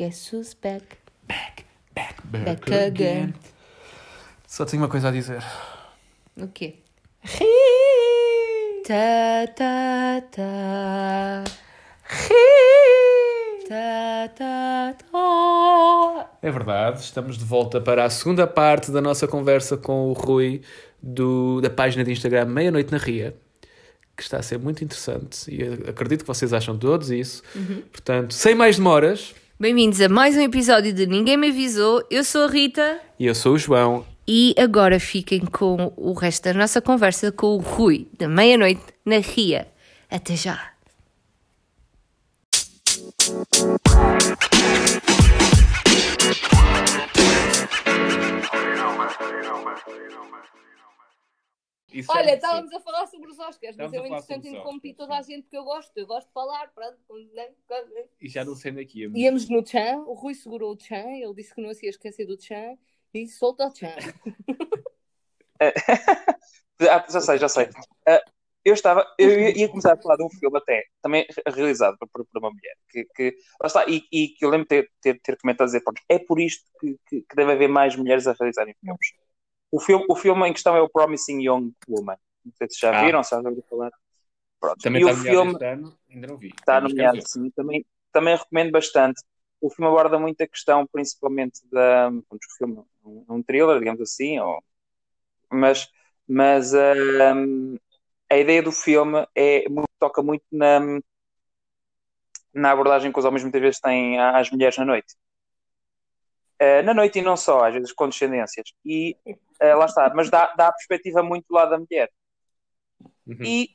Guess who's back? Back, back, Back again. Só tenho uma coisa a dizer. O quê? Ta ta ta. Ta ta ta. É verdade, estamos de volta para a segunda parte da nossa conversa com o Rui do, da página de Instagram Meia-Noite na Ria, que está a ser muito interessante e acredito que vocês acham todos isso. Portanto, sem mais demoras, Bem-vindos a mais um episódio de Ninguém Me Avisou. Eu sou a Rita e eu sou o João. e agora fiquem com o resto da nossa conversa com o Rui, da meia-noite na Ria. Até já. Isso Olha, é- estávamos a falar sobre os Oscars, mas Estávamos é a sobre os interromper Oscars, toda a gente que eu gosto. Eu gosto de falar, pronto. né? E já não sei daqui. amigo. Íamos no Chan, o Rui segurou o Chan, ele disse que não se ia esquecer do Chan e solta o Chan. Ah, já sei, já sei. Ah, eu estava, eu ia ia começar a falar de um filme até, também realizado por, por uma mulher, que, que lá está, e, e que eu lembro de ter, ter, ter comentado dizer, pronto, é por isto que, que, que deve haver mais mulheres a realizarem filmes. O filme, o filme em questão é o Promising Young Woman. Não sei se já Ah. viram, se já ouviram falar. Pronto. Também e está o filme ano, ainda não vi. está nomeado, sim, também, também recomendo bastante. O filme aborda muito a questão, principalmente da. Pronto, o filme é um, um thriller, digamos assim, ou, mas, mas ahm, a ideia do filme é, toca muito na, na abordagem que os homens muitas vezes têm às mulheres na noite. Eh, na noite e não só, às vezes com descendências. E eh, lá está, mas dá, dá a perspectiva muito do lado da mulher. Uhum. E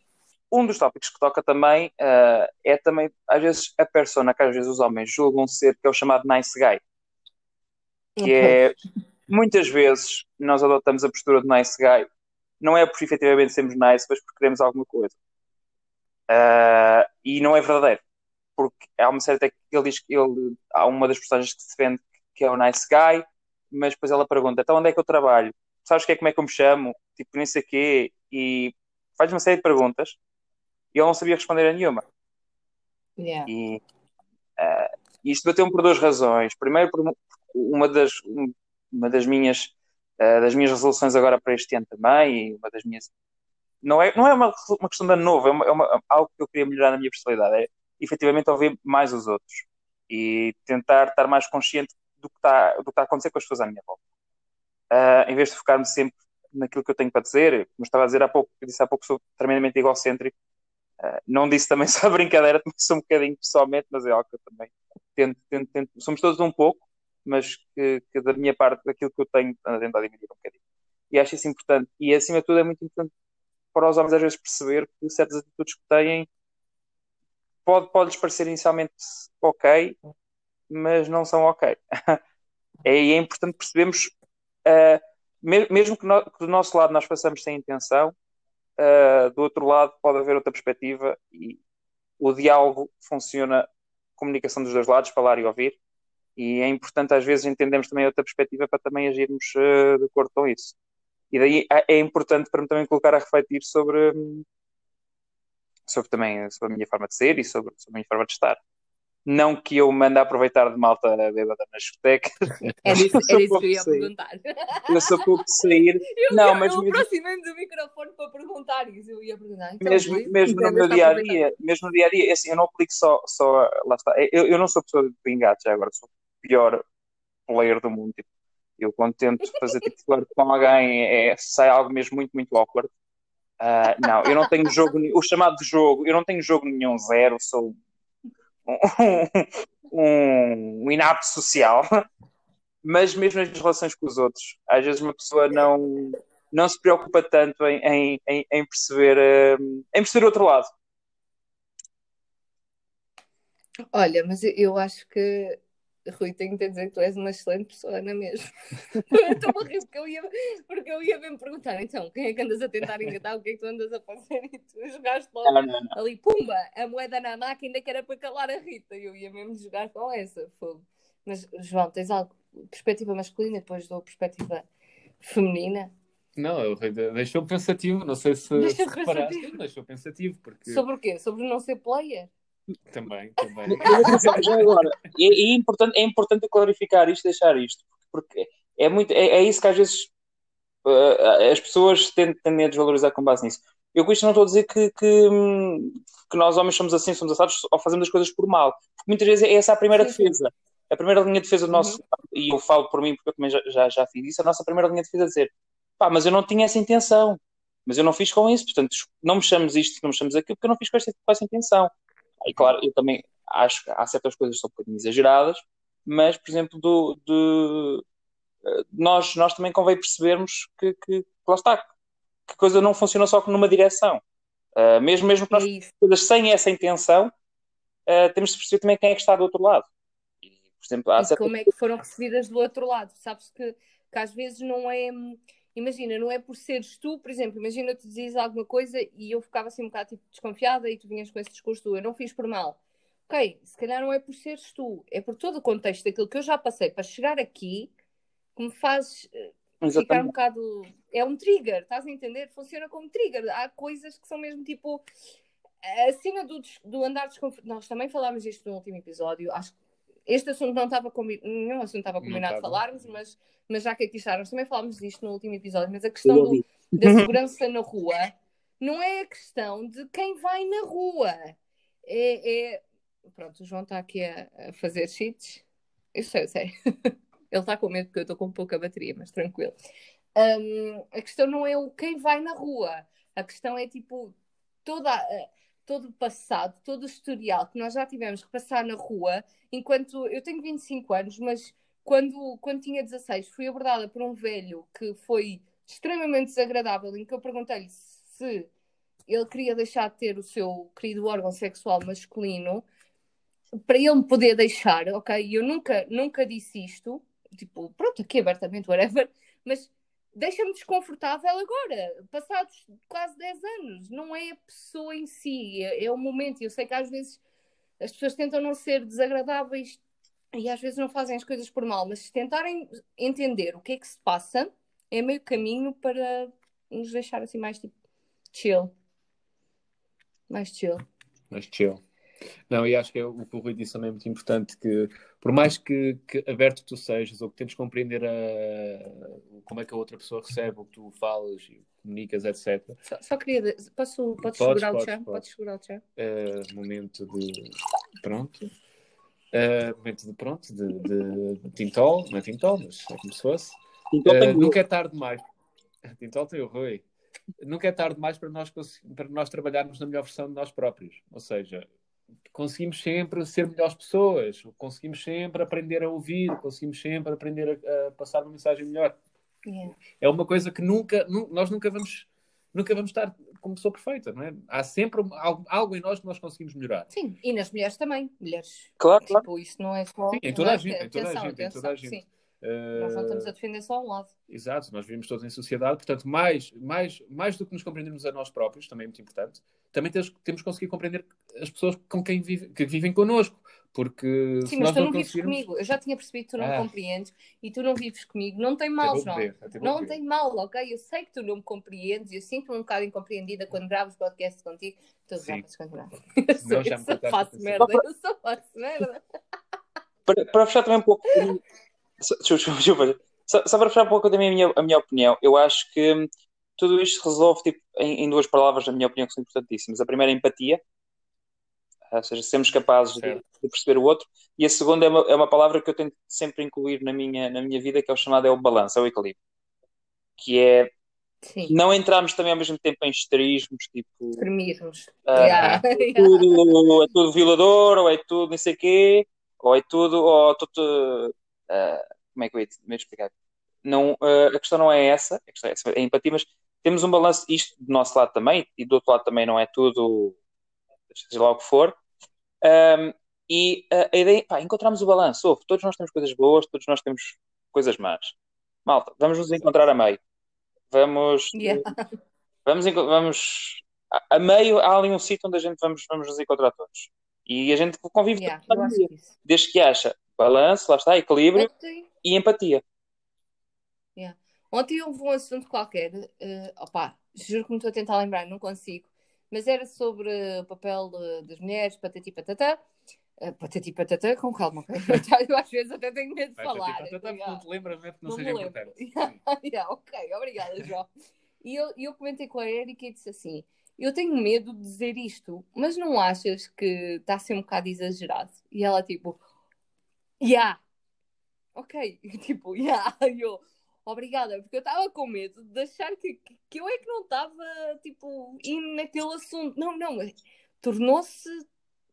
um dos tópicos que toca também eh, é também, às vezes, a persona que às vezes os homens julgam ser, que é o chamado nice guy. Que é, muitas vezes, nós adotamos a postura de nice guy, não é por efetivamente sermos nice, mas porque queremos alguma coisa. E não é verdadeiro. Porque há uma certa que ele diz que ele, há uma das personagens que se vende que é o nice guy, mas depois ela pergunta, então onde é que eu trabalho? Sabes que é como é que eu me chamo? Tipo, nem sei quê. E faz uma série de perguntas e ele não sabia responder a nenhuma. Yeah. E ah, isto bateu-me por duas razões. Primeiro, por uma- das, uma das minhas ah, das minhas resoluções agora para este ano também, e uma das minhas não é, não é uma, uma questão de ano novo, é, uma, é uma- algo que eu queria melhorar na minha personalidade, é efetivamente ouvir mais os outros e tentar estar mais consciente do que está, do que está a acontecer com as pessoas à minha volta. Ah, em vez de focar-me sempre naquilo que eu tenho para dizer, como estava a dizer há pouco, disse há pouco sou tremendamente egocêntrico, Uh, não disse também só brincadeira, também sou um bocadinho pessoalmente, mas é algo que eu também tento, tento, tento. Somos todos um pouco, mas que, que da minha parte, daquilo que eu tenho, ando a tentar diminuir um bocadinho. E acho isso importante. E acima de tudo, é muito importante para os homens às vezes perceber que certas atitudes que têm pode, pode-lhes parecer inicialmente ok, mas não são ok. e é importante percebermos, uh, me- mesmo que, no- que do nosso lado nós façamos sem intenção, Uh, do outro lado pode haver outra perspectiva e o diálogo funciona comunicação dos dois lados, falar e ouvir, e é importante às vezes entendermos também outra perspectiva para também agirmos uh, de acordo com isso. E daí é é importante para me também colocar a refletir sobre, sobre também sobre a minha forma de ser e sobre, sobre a minha forma de estar. Não que eu mande aproveitar de malta bêbada nas discotecas, Era isso, era isso que eu ia Sim. perguntar. eu sou pouco de sair, Eu, Não, eu, mas eu mesmo- aproximei-me do microfone para perguntar isso. Eu ia perguntar. Então, mesmo, Rui, mesmo no meu dia a dia, mesmo no dia a dia, assim, eu não aplico só, só lá está. Eu, eu não sou pessoa de engate já agora, sou o pior player do mundo. Tipo, eu quando tento fazer tipo flirt com alguém, é, sai algo mesmo muito, muito awkward. Ah, não, eu não tenho jogo, o chamado de jogo, eu não tenho jogo nenhum zero, sou um, um, inapto social. Mas mesmo nas relações com os outros, às vezes uma pessoa não, não se preocupa tanto em, em, em, perceber, em perceber o outro lado. Olha, mas eu acho que, Rui, tenho que dizer que tu és uma excelente pessoa, não é mesmo? Estou a rir porque eu, ia, porque eu ia mesmo perguntar, então, quem é que andas a tentar engatar? O que é que tu andas a fazer? E tu jogaste logo Não, não, não. ali, pumba, a moeda na máquina que era para calar a Rita. Eu ia mesmo jogar com essa, fogo. Mas, João, tens algo, perspectiva masculina, depois dou perspectiva feminina? Não, eu- deixou pensativo, não sei se, Deixou se reparaste, pensativo. deixou pensativo, porque Sobre o quê? Sobre não ser player? Também, também. Já agora, é, é importante, é importante clarificar isto, deixar isto, porque é, muito, é, é isso que às vezes uh, as pessoas tendem a desvalorizar com base nisso. Eu com isto não estou a dizer que, que, que, nós homens somos assim, somos assados ou fazemos as coisas por mal. Porque muitas vezes é essa a primeira sim, defesa. A primeira linha de defesa do nosso, uhum. e eu falo por mim porque eu também já, já, já fiz isso, a nossa primeira linha de defesa é dizer pá, mas eu não tinha essa intenção, mas eu não fiz com isso, portanto, não me chames isto, não me chames aquilo, porque eu não fiz com essa, com essa intenção. E claro, eu também acho que há certas coisas que são um bocadinho exageradas, mas, por exemplo, do, do, nós, nós também convém percebermos que, que, que lá está, que a coisa não funciona só numa direção. Uh, mesmo, mesmo que nós é coisas sem essa intenção, uh, temos de perceber também quem é que está do outro lado. E, por exemplo, há e como é que foram recebidas do outro lado? Sabes que, que às vezes não é imagina, não é por seres tu, por exemplo, imagina tu dizias alguma coisa e eu ficava assim um bocado tipo, desconfiada e tu vinhas com esse discurso eu não fiz por mal. Ok, se calhar não é por seres tu, é por todo o contexto daquilo que eu já passei para chegar aqui que me faz eh, Exatamente. ficar um bocado. É um trigger, estás a entender? Funciona como trigger. Há coisas que são mesmo tipo. Acima do, do andar desconfortável. Nós também falámos disto no último episódio. Acho que este assunto não estava combinado. Nenhum assunto estava combinado de falarmos, mas mas já que aqui está, nós também falámos disto no último episódio, mas a questão do, da segurança na rua não é a questão de quem vai na rua. É, é... Pronto, o João está aqui a, a fazer cheats. Eu sei, eu sei. Ele está com medo porque eu estou com pouca bateria, mas tranquilo. Um, a questão não é o quem vai na rua. A questão é tipo toda, todo o passado, todo o historial que nós já tivemos que passar na rua. Enquanto eu tenho 25 anos, mas quando, quando tinha 16, fui abordada por um velho que foi extremamente desagradável, em que eu perguntei-lhe se ele queria deixar de ter o seu querido órgão sexual masculino para ele me poder deixar, ok? E eu nunca, nunca disse isto, tipo, pronto, aqui abertamente, whatever, mas deixa-me desconfortável agora, passados quase 10 anos. Não é a pessoa em si, é, é o momento. Eu sei que às vezes as pessoas tentam não ser desagradáveis e às vezes não fazem as coisas por mal, mas se tentarem entender o que é que se passa, é meio caminho para nos deixar assim mais tipo chill. Mais chill. Mais chill. Não, e acho que é o que o Rui disse também é muito importante, que por mais que, que aberto tu sejas, ou que tentes compreender a, como é que a outra pessoa recebe o que tu falas e comunicas, etc. Só, só queria... Posso, podes, podes segurar podes, o chão? Podes. podes segurar o chão? Uh, momento de... Pronto. Uh, momento de pronto, de, de, de Tintol, não é Tintol, mas é como se fosse. Uh, nunca é tarde demais. Tintol tem o Rui. Nunca é tarde demais para nós, para nós trabalharmos na melhor versão de nós próprios. Ou seja, conseguimos sempre ser melhores pessoas, conseguimos sempre aprender a ouvir, conseguimos sempre aprender a, a passar uma mensagem melhor. Yeah. É uma coisa que nunca, nós nunca vamos, nunca vamos estar como pessoa perfeita, não é? Há sempre algo, algo, em nós que nós conseguimos melhorar. Sim, e nas mulheres também. Mulheres. Claro, tipo, claro. Isso não é só. Sim, em toda a gente. Em toda a gente. Em toda a gente. Nós não estamos a defender só um lado. Exato, nós vivemos todos em sociedade, portanto, mais, mais, mais do que nos compreendermos a nós próprios, também é muito importante, também temos, temos que conseguir compreender as pessoas com quem vive, que vivem connosco. Porque Sim, mas tu não, não vives comigo. Eu já tinha percebido que tu não ah. compreendes e tu não vives comigo. Não tem mal, João. Não tem mal, ok? Eu sei que tu não me compreendes e eu sinto-me um bocado incompreendida quando gravo os podcasts contigo. Tu já podes continuar. Eu, já me só faço merda. Eu só faço merda. Para, para fechar também um pouco. Só, só para fechar um pouco também a minha, a minha opinião, eu acho que tudo isto se resolve tipo, em, em, duas palavras, na minha opinião, que são importantíssimas. A primeira é empatia, ou seja, sermos capazes de, de, perceber o outro, e a segunda é uma, é uma palavra que eu tento sempre incluir na minha, na minha vida, que é o chamado é o balanço, é o equilíbrio. Que é Sim. não entrarmos também ao mesmo tempo em esterismos, tipo. Extremismos. Uh, yeah. é, tudo, é tudo violador, ou é tudo não sei o quê, ou é tudo, ou tudo. Uh, como é que eu ia explicar? Não, uh, a questão não é essa, a questão é, essa, é empatia, mas temos um balanço, isto do nosso lado também, e do outro lado também não é tudo, seja lá o que for. Um, e a, a ideia, pá, encontramos o balanço. Ouve, todos nós temos coisas boas, todos nós temos coisas más. Malta, vamos nos encontrar a meio. Vamos. Yeah. Vamos, vamos. A, a meio há ali um sítio onde a gente vamos, vamos nos encontrar todos. E a gente convive yeah, dia, desde que acha balanço, lá está, equilíbrio e empatia. Ontem houve um assunto qualquer, uh, opa, juro que me estou a tentar lembrar, não consigo, mas era sobre o papel de- das mulheres, patati patatá. Uh, patati patatá, com calma? Eu às vezes até tenho medo de falar. tá, tá, tá, Yeah. não te lembras? Porque não, Não seja importante. Yeah, yeah, ok, obrigada, João. E eu, e eu comentei com a Erika e disse assim: Eu tenho medo de dizer isto, mas não achas que está a ser um bocado exagerado? E ela, tipo, yeah, ok, tipo, yeah, eu, obrigada, porque eu estava com medo de achar que, que, que eu é que não estava, tipo, indo naquele assunto. Não, não, tornou-se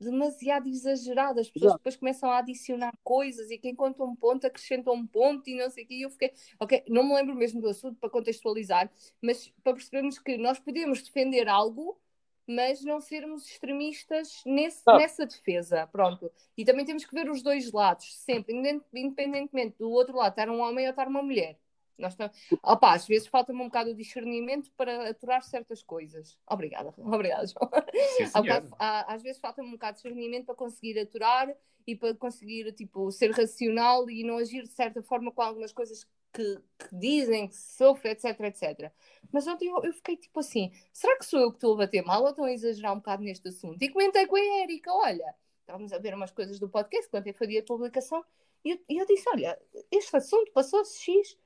demasiado exagerado. As pessoas Exato. depois começam a adicionar coisas e quem conta um ponto acrescenta um ponto e não sei o quê. E eu fiquei, ok, não me lembro mesmo do assunto para contextualizar, mas para percebermos que nós podemos defender algo, mas não sermos extremistas nesse, Não. nessa defesa. Pronto. E também temos que ver os dois lados, sempre, independ- independentemente do outro lado estar um homem ou estar uma mulher. Nós estamos... Opa, às vezes falta-me um bocado o discernimento para aturar certas coisas. Obrigada, obrigada, João. Sim, bocado- há- às vezes falta-me um bocado de discernimento para conseguir aturar e para conseguir tipo, ser racional e não agir de certa forma com algumas coisas que, que dizem, que se sofre, etc, etc. Mas ontem eu, eu fiquei tipo assim: será que sou eu que estou a bater mal ou estão a exagerar um bocado neste assunto? E comentei com a Erika: olha, estávamos a ver umas coisas do podcast, quando eu fazia a publicação, e eu, e eu disse: olha, este assunto passou-se X.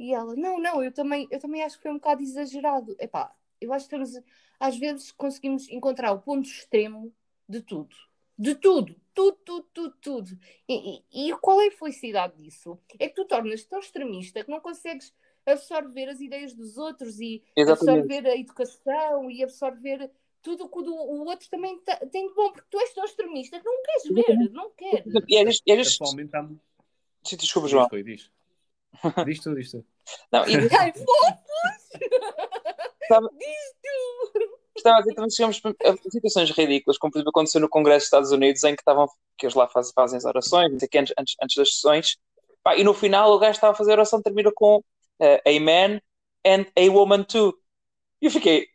E ela: não, não, eu também, eu também acho que foi um bocado exagerado. Epá, eu acho que estamos, às vezes conseguimos encontrar o ponto extremo de tudo. De tudo, tudo, tudo, tudo, tudo. E, e- e qual é a felicidade disso? É que tu tornas tão extremista que não consegues absorver as ideias dos outros e Exatamente. absorver a educação e absorver tudo o que o, outro também ta- tem de bom, porque tu és tão extremista que não queres ver, não queres. E é isto- é Atualmente há... Sim, Desculpa, João. Rui, diz. Diz tu, diz tu. Não, e Ai, fofos! Estava- Diz tu! estava a dizer também chegamos a situações ridículas, como por exemplo aconteceu no Congresso dos Estados Unidos, em que estavam, que eles lá fazem, fazem as orações, antes, antes, antes das sessões, Pá, e no final o gajo estava a fazer a oração, termina com eh, Amen and a woman too. E eu fiquei,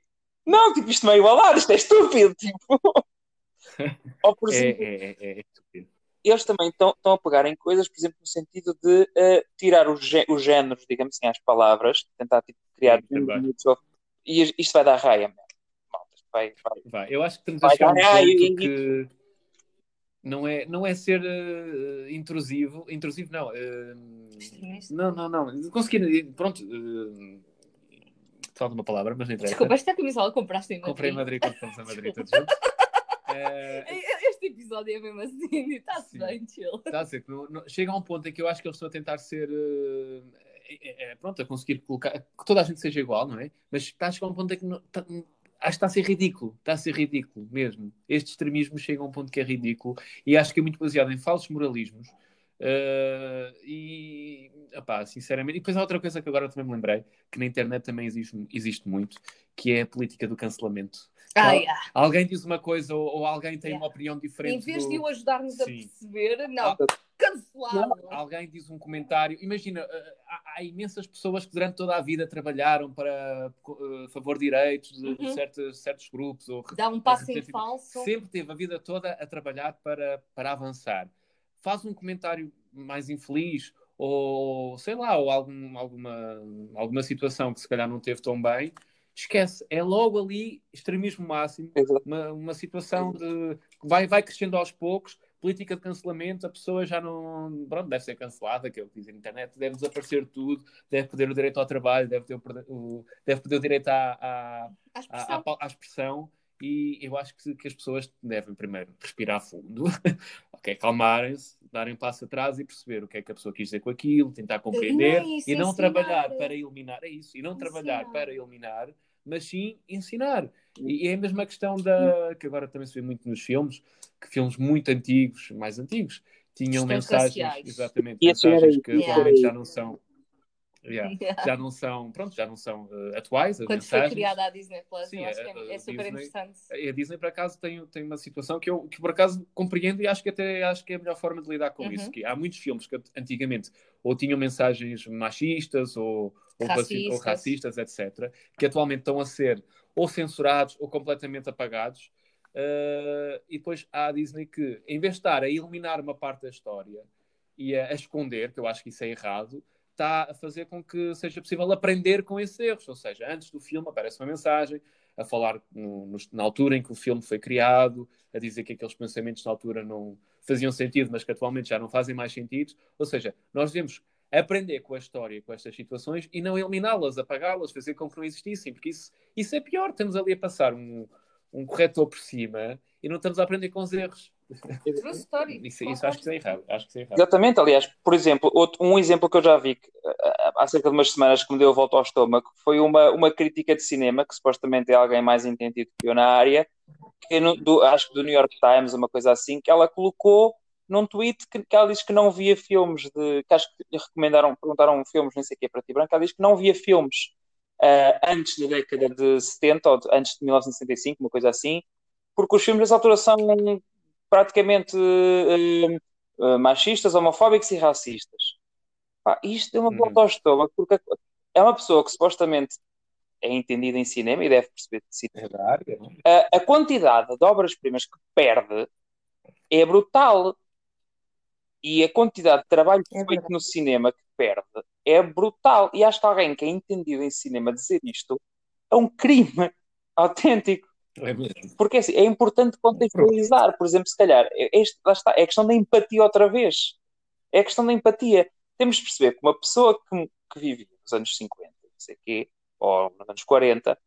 não, tipo, isto não é igualar, isto é estúpido, tipo. Ou por É, exemplo, é, é, é estúpido. Eles também estão, a pegar em coisas, por exemplo, no sentido de eh, tirar os, os géneros, digamos assim, às palavras, tentar tipo, criar. Sim, também. E isto vai dar raia, vai, vai. Vai, eu acho que estamos Vai a um ponto que não é, não é ser eh, intrusivo, intrusivo não, Extremista. não, não, não, conseguir, pronto, uh, falta uma palavra, mas não interessa. Desculpa, esta camisola compraste em Madrid. Comprei em Madrid quando fomos a Madrid todos juntos. Eh, Este episódio é mesmo assim, está-se bem, chill. Está a que não- não- chega a um ponto em que eu acho que eles estão a tentar ser eh, é- é- pronto, a conseguir colocar que toda a gente seja igual, não é? Mas está a chegar a um ponto em que não- tá- acho que está a ser ridículo, está a ser ridículo mesmo. Este extremismo chega a um ponto que é ridículo e acho que é muito baseado em falsos moralismos. eh, e opá, sinceramente, e depois há outra coisa que agora também me lembrei, que na internet também existe, existe muito, que é a política do cancelamento. Ah, Al- yeah. Alguém diz uma coisa ou, ou alguém tem Yeah. uma opinião diferente. Em vez do- de o ajudar-nos a perceber, não, Ah. cancelado. alguém diz um comentário. Imagina, uh, há, há imensas pessoas que durante toda a vida trabalharam para uh, favor de direitos de, de Uhum. certos, certos grupos. Ou, Dá um passo em falso. Sempre teve a vida toda a trabalhar para, para avançar. Faz um comentário mais infeliz ou sei lá, ou algum, alguma, alguma situação que se calhar não teve tão bem, esquece, é logo ali extremismo máximo, uma, uma situação de vai, vai crescendo aos poucos, política de cancelamento, a pessoa já não pronto, deve ser cancelada, que é o que diz a internet, deve desaparecer tudo, deve perder o direito ao trabalho, deve, ter o, deve perder o direito à, à, À à, expressão. à, à expressão e eu acho que, que as pessoas devem primeiro respirar fundo, ok, acalmarem-se, darem um passo atrás e perceber o que é que a pessoa quis dizer com aquilo, tentar compreender não é isso, e não trabalhar para eliminar, é isso, e não Ensinar. trabalhar para eliminar, mas sim ensinar. E, e é a mesma questão da que agora também se vê muito nos filmes, que filmes muito antigos, mais antigos, tinham Questões mensagens, raciais. exatamente, E era mensagens que Yeah. atualmente já não são yeah, Yeah. já não são, pronto, já não são eh, atuais Quando foi mensagens. criada a Disney Plus, Sim, eu acho a- que é, é a super Disney- interessante. A Disney, por acaso, tem, tem uma situação que eu, que por acaso compreendo e acho que até acho que é a melhor forma de lidar com Uhum. isso. Que há muitos filmes que antigamente ou tinham mensagens machistas ou, ou, raci- ou Racistas. racistas, etc., que atualmente estão a ser ou censurados ou completamente apagados. Uh, e depois há a Disney que, em vez de estar a eliminar uma parte da história e a, a esconder, que eu acho que isso é errado, está a fazer com que seja possível aprender com esses erros. Ou seja, antes do filme aparece uma mensagem, a falar no, no, na altura em que o filme foi criado, a dizer que aqueles pensamentos na altura não faziam sentido, mas que atualmente já não fazem mais sentido. Ou seja, nós devemos aprender com a história, com estas situações e não eliminá-las, apagá-las, fazer com que não existissem, porque isso, isso é pior. Estamos ali a passar um, um corretor por cima e não estamos a aprender com os erros. Isso, isso acho que é errado. Acho que é errado. Exatamente, aliás, por exemplo, outro, um exemplo que eu já vi que, há cerca de umas semanas que me deu a volta ao estômago foi uma, uma crítica de cinema, que supostamente é alguém mais entendido que eu na área, que no, do, acho que do New York Times, uma coisa assim, que ela colocou num tweet que, que ela diz que não via filmes de. que acho que lhe recomendaram, perguntaram filmes, não sei o que, para ti branco, ela diz que não via filmes uh, antes da década de 70 ou de, antes de 1965, uma coisa assim, porque os filmes nessa altura são praticamente uh, machistas, homofóbicos e racistas. Pá, isto deu uma uhum. volta ao estômago, porque é uma pessoa que supostamente é entendida em cinema e deve perceber de cinema. É área, a, a quantidade de obras-primas que perde é brutal. E a quantidade de trabalho é feito no cinema que perde é brutal. E acho que alguém que é entendido em cinema dizer isto é um crime autêntico. É mesmo. Porque assim, é importante contextualizar. Por exemplo, se calhar, é este, lá está, é a questão da empatia outra vez. É a questão da empatia. Temos de perceber que uma pessoa que, que vive nos anos 50, não sei quê, ou nos anos 40,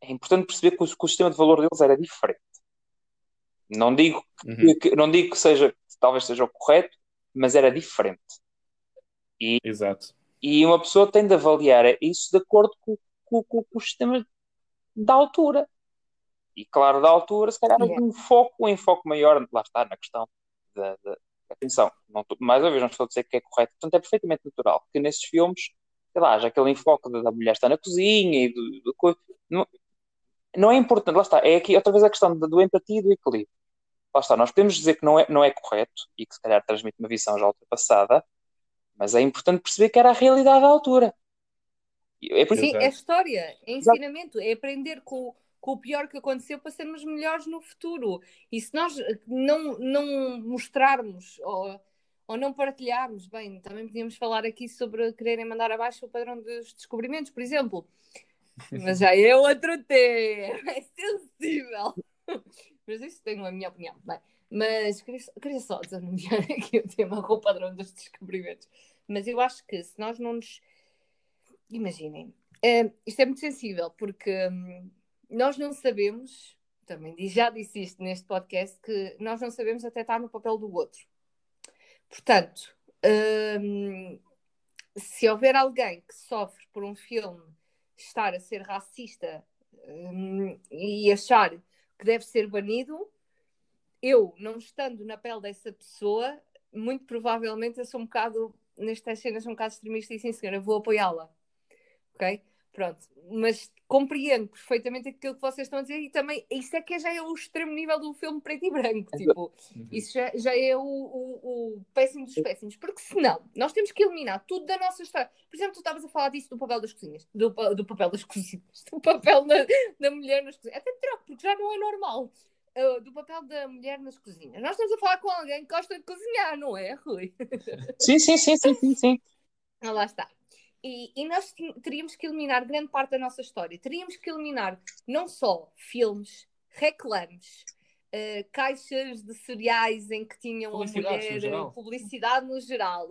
é importante perceber que o, que o sistema de valor deles era diferente. Não digo uhum. que, não digo que seja, talvez seja o correto, mas era diferente. E, Exato. E uma pessoa tem de avaliar isso de acordo com, com, com, com o sistema da altura. E claro, da altura, se calhar um foco, um enfoque maior, lá está, na questão da, da atenção. Não, mais uma vez, não estou a dizer que é correto, portanto é perfeitamente natural que nesses filmes, sei lá, já aquele enfoque da mulher estar na cozinha e do, do não, não é importante, lá está, é aqui outra vez a questão do, do empatia e do equilíbrio. Lá está, nós podemos dizer que não é, não é correto e que se calhar transmite uma visão já ultrapassada, mas é importante perceber que era a realidade da altura. É. Sim, é história, é ensinamento, é aprender com, com o pior que aconteceu para sermos melhores no futuro. E se nós não, não mostrarmos ou, ou não partilharmos, bem, também podíamos falar aqui sobre quererem mandar abaixo o padrão dos descobrimentos, por exemplo. Mas já é outro tema, é sensível. Mas isso tenho a minha opinião. Bem, mas queria, queria só desanunciar aqui o tema com o padrão dos descobrimentos. Mas eu acho que se nós não nos. Imaginem, uh, isto é muito sensível, porque. Um, nós não sabemos, também já disse isto neste podcast, que nós não sabemos até estar no papel do outro. Portanto, hum, se houver alguém que sofre por um filme estar a ser racista hum, e achar que deve ser banido, eu, não estando na pele dessa pessoa, muito provavelmente eu sou um bocado, nestas cenas, um bocado extremista e sim, senhora, vou apoiá-la. Ok? Pronto, mas compreendo perfeitamente aquilo que vocês estão a dizer e também isso é que já é o extremo nível do filme preto e branco. Tipo, uhum. isso já, já é o, o, o, péssimo dos péssimos, porque senão nós temos que eliminar tudo da nossa história. Por exemplo, tu estavas a falar disso do papel das cozinhas, do, do papel das cozinhas, do papel da, da mulher nas cozinhas. Até troco, porque já não é normal. Uh, do papel da mulher nas cozinhas. Nós estamos a falar com alguém que gosta de cozinhar, não é, Rui? Sim, sim, sim, sim, sim. sim. Ah, lá está. E, e, nós teríamos que eliminar grande parte da nossa história. Teríamos que eliminar não só filmes, reclames, uh, caixas de cereais em que tinham a mulher, no publicidade no geral.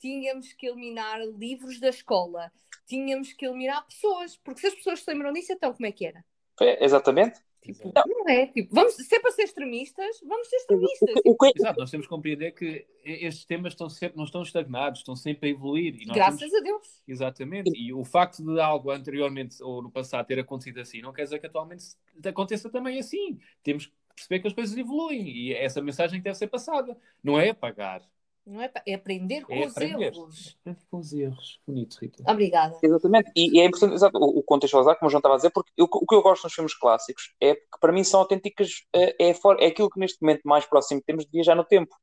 Tínhamos que eliminar livros da escola. Tínhamos que eliminar pessoas, porque se as pessoas se lembram disso, então como é que era? É, exatamente. Tipo, não. não é? Tipo, vamos, se é para ser extremistas, vamos ser extremistas. Exato, nós temos que compreender que estes temas estão sempre, não estão estagnados, estão sempre a evoluir. Graças temos... a Deus. Exatamente. E o facto de algo anteriormente ou no passado ter acontecido assim, não quer dizer que atualmente aconteça também assim. Temos que perceber que as coisas evoluem e é essa mensagem que deve ser passada. Não é apagar, não é, é aprender com é os aprender. erros. Aprender com os erros. Bonito, Rita. Obrigada. Exatamente. E, e é importante, exato, o, o contextualizar, como o João estava a dizer, porque eu, o que eu gosto nos filmes clássicos é que para mim são autênticas, é, é, é aquilo que neste momento mais próximo temos de viajar no tempo.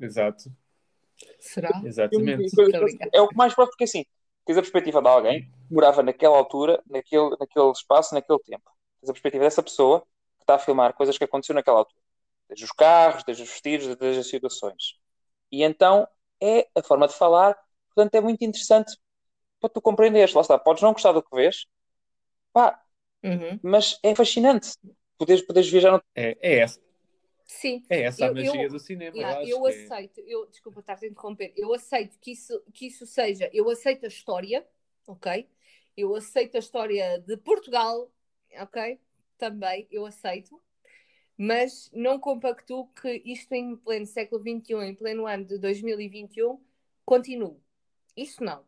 Exato. Será? Exatamente. É o que mais próximo, porque assim, tens a perspectiva de alguém que morava naquela altura, naquele, naquele espaço, naquele tempo. Tens a perspectiva dessa pessoa que está a filmar coisas que aconteceram naquela altura. Desde os carros, desde os vestidos, desde as situações. E então é a forma de falar, portanto é muito interessante para tu compreenderes. Lá está, podes não gostar do que vês, pá, Uhum. mas é fascinante. Poderes, poderes viajar no... É, é essa, Sim. é essa a Eu- magia eu- do cinema. Yeah, eu acho eu que é. aceito, eu, desculpa estar-te a interromper, eu aceito que isso, que isso seja, eu aceito a história, ok? Eu aceito a história de Portugal, ok? Também, eu aceito, mas não compactuo que isto em pleno século XXI, em pleno ano de 2021, continue. Isso não.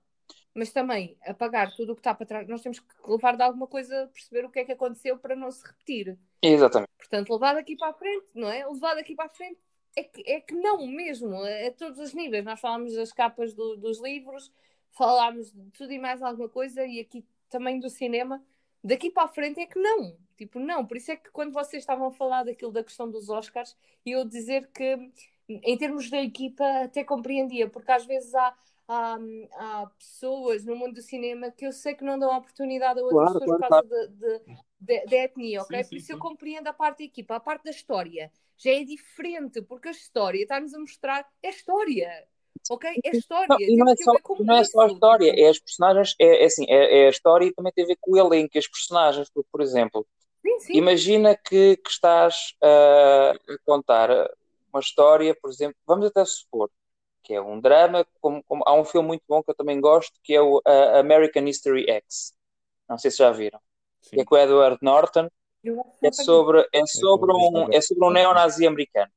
Mas também apagar tudo o que está para trás, nós temos que levar de alguma coisa, perceber o que é que aconteceu para não se repetir. Exatamente. Portanto, levar daqui para a frente, não é? Levar daqui para a frente é que, é que não mesmo, a, a todos os níveis. Nós falámos das capas do- dos livros, falámos de tudo e mais alguma coisa, e aqui também do cinema. Daqui para a frente é que não. Tipo, não. Por isso é que quando vocês estavam a falar daquilo da questão dos Oscars, eu dizer que, em termos da equipa, até compreendia, porque às vezes há. Há, há pessoas no mundo do cinema que eu sei que não dão oportunidade a outras Claro, pessoas claro, por causa de, de, de- de etnia, ok? Sim, sim, por isso eu sim. compreendo a parte da equipa, a parte da história já é diferente, porque a história está-nos a mostrar é história, ok? É história. Não, e não é que só, como não é só a história, é as personagens, é, é assim, é, é a história e também tem a ver com o elenco, as personagens, porque, por exemplo, Sim, sim. imagina que, que estás ah, a contar uma história, por exemplo, vamos até supor que é um drama, como, como- há um filme muito bom que eu também gosto, que é o ah, American History X. Não sei se já viram. Sim. Que é com o Edward Norton, que é sobre, é sobre vou ver um, é sobre um neonazi americano.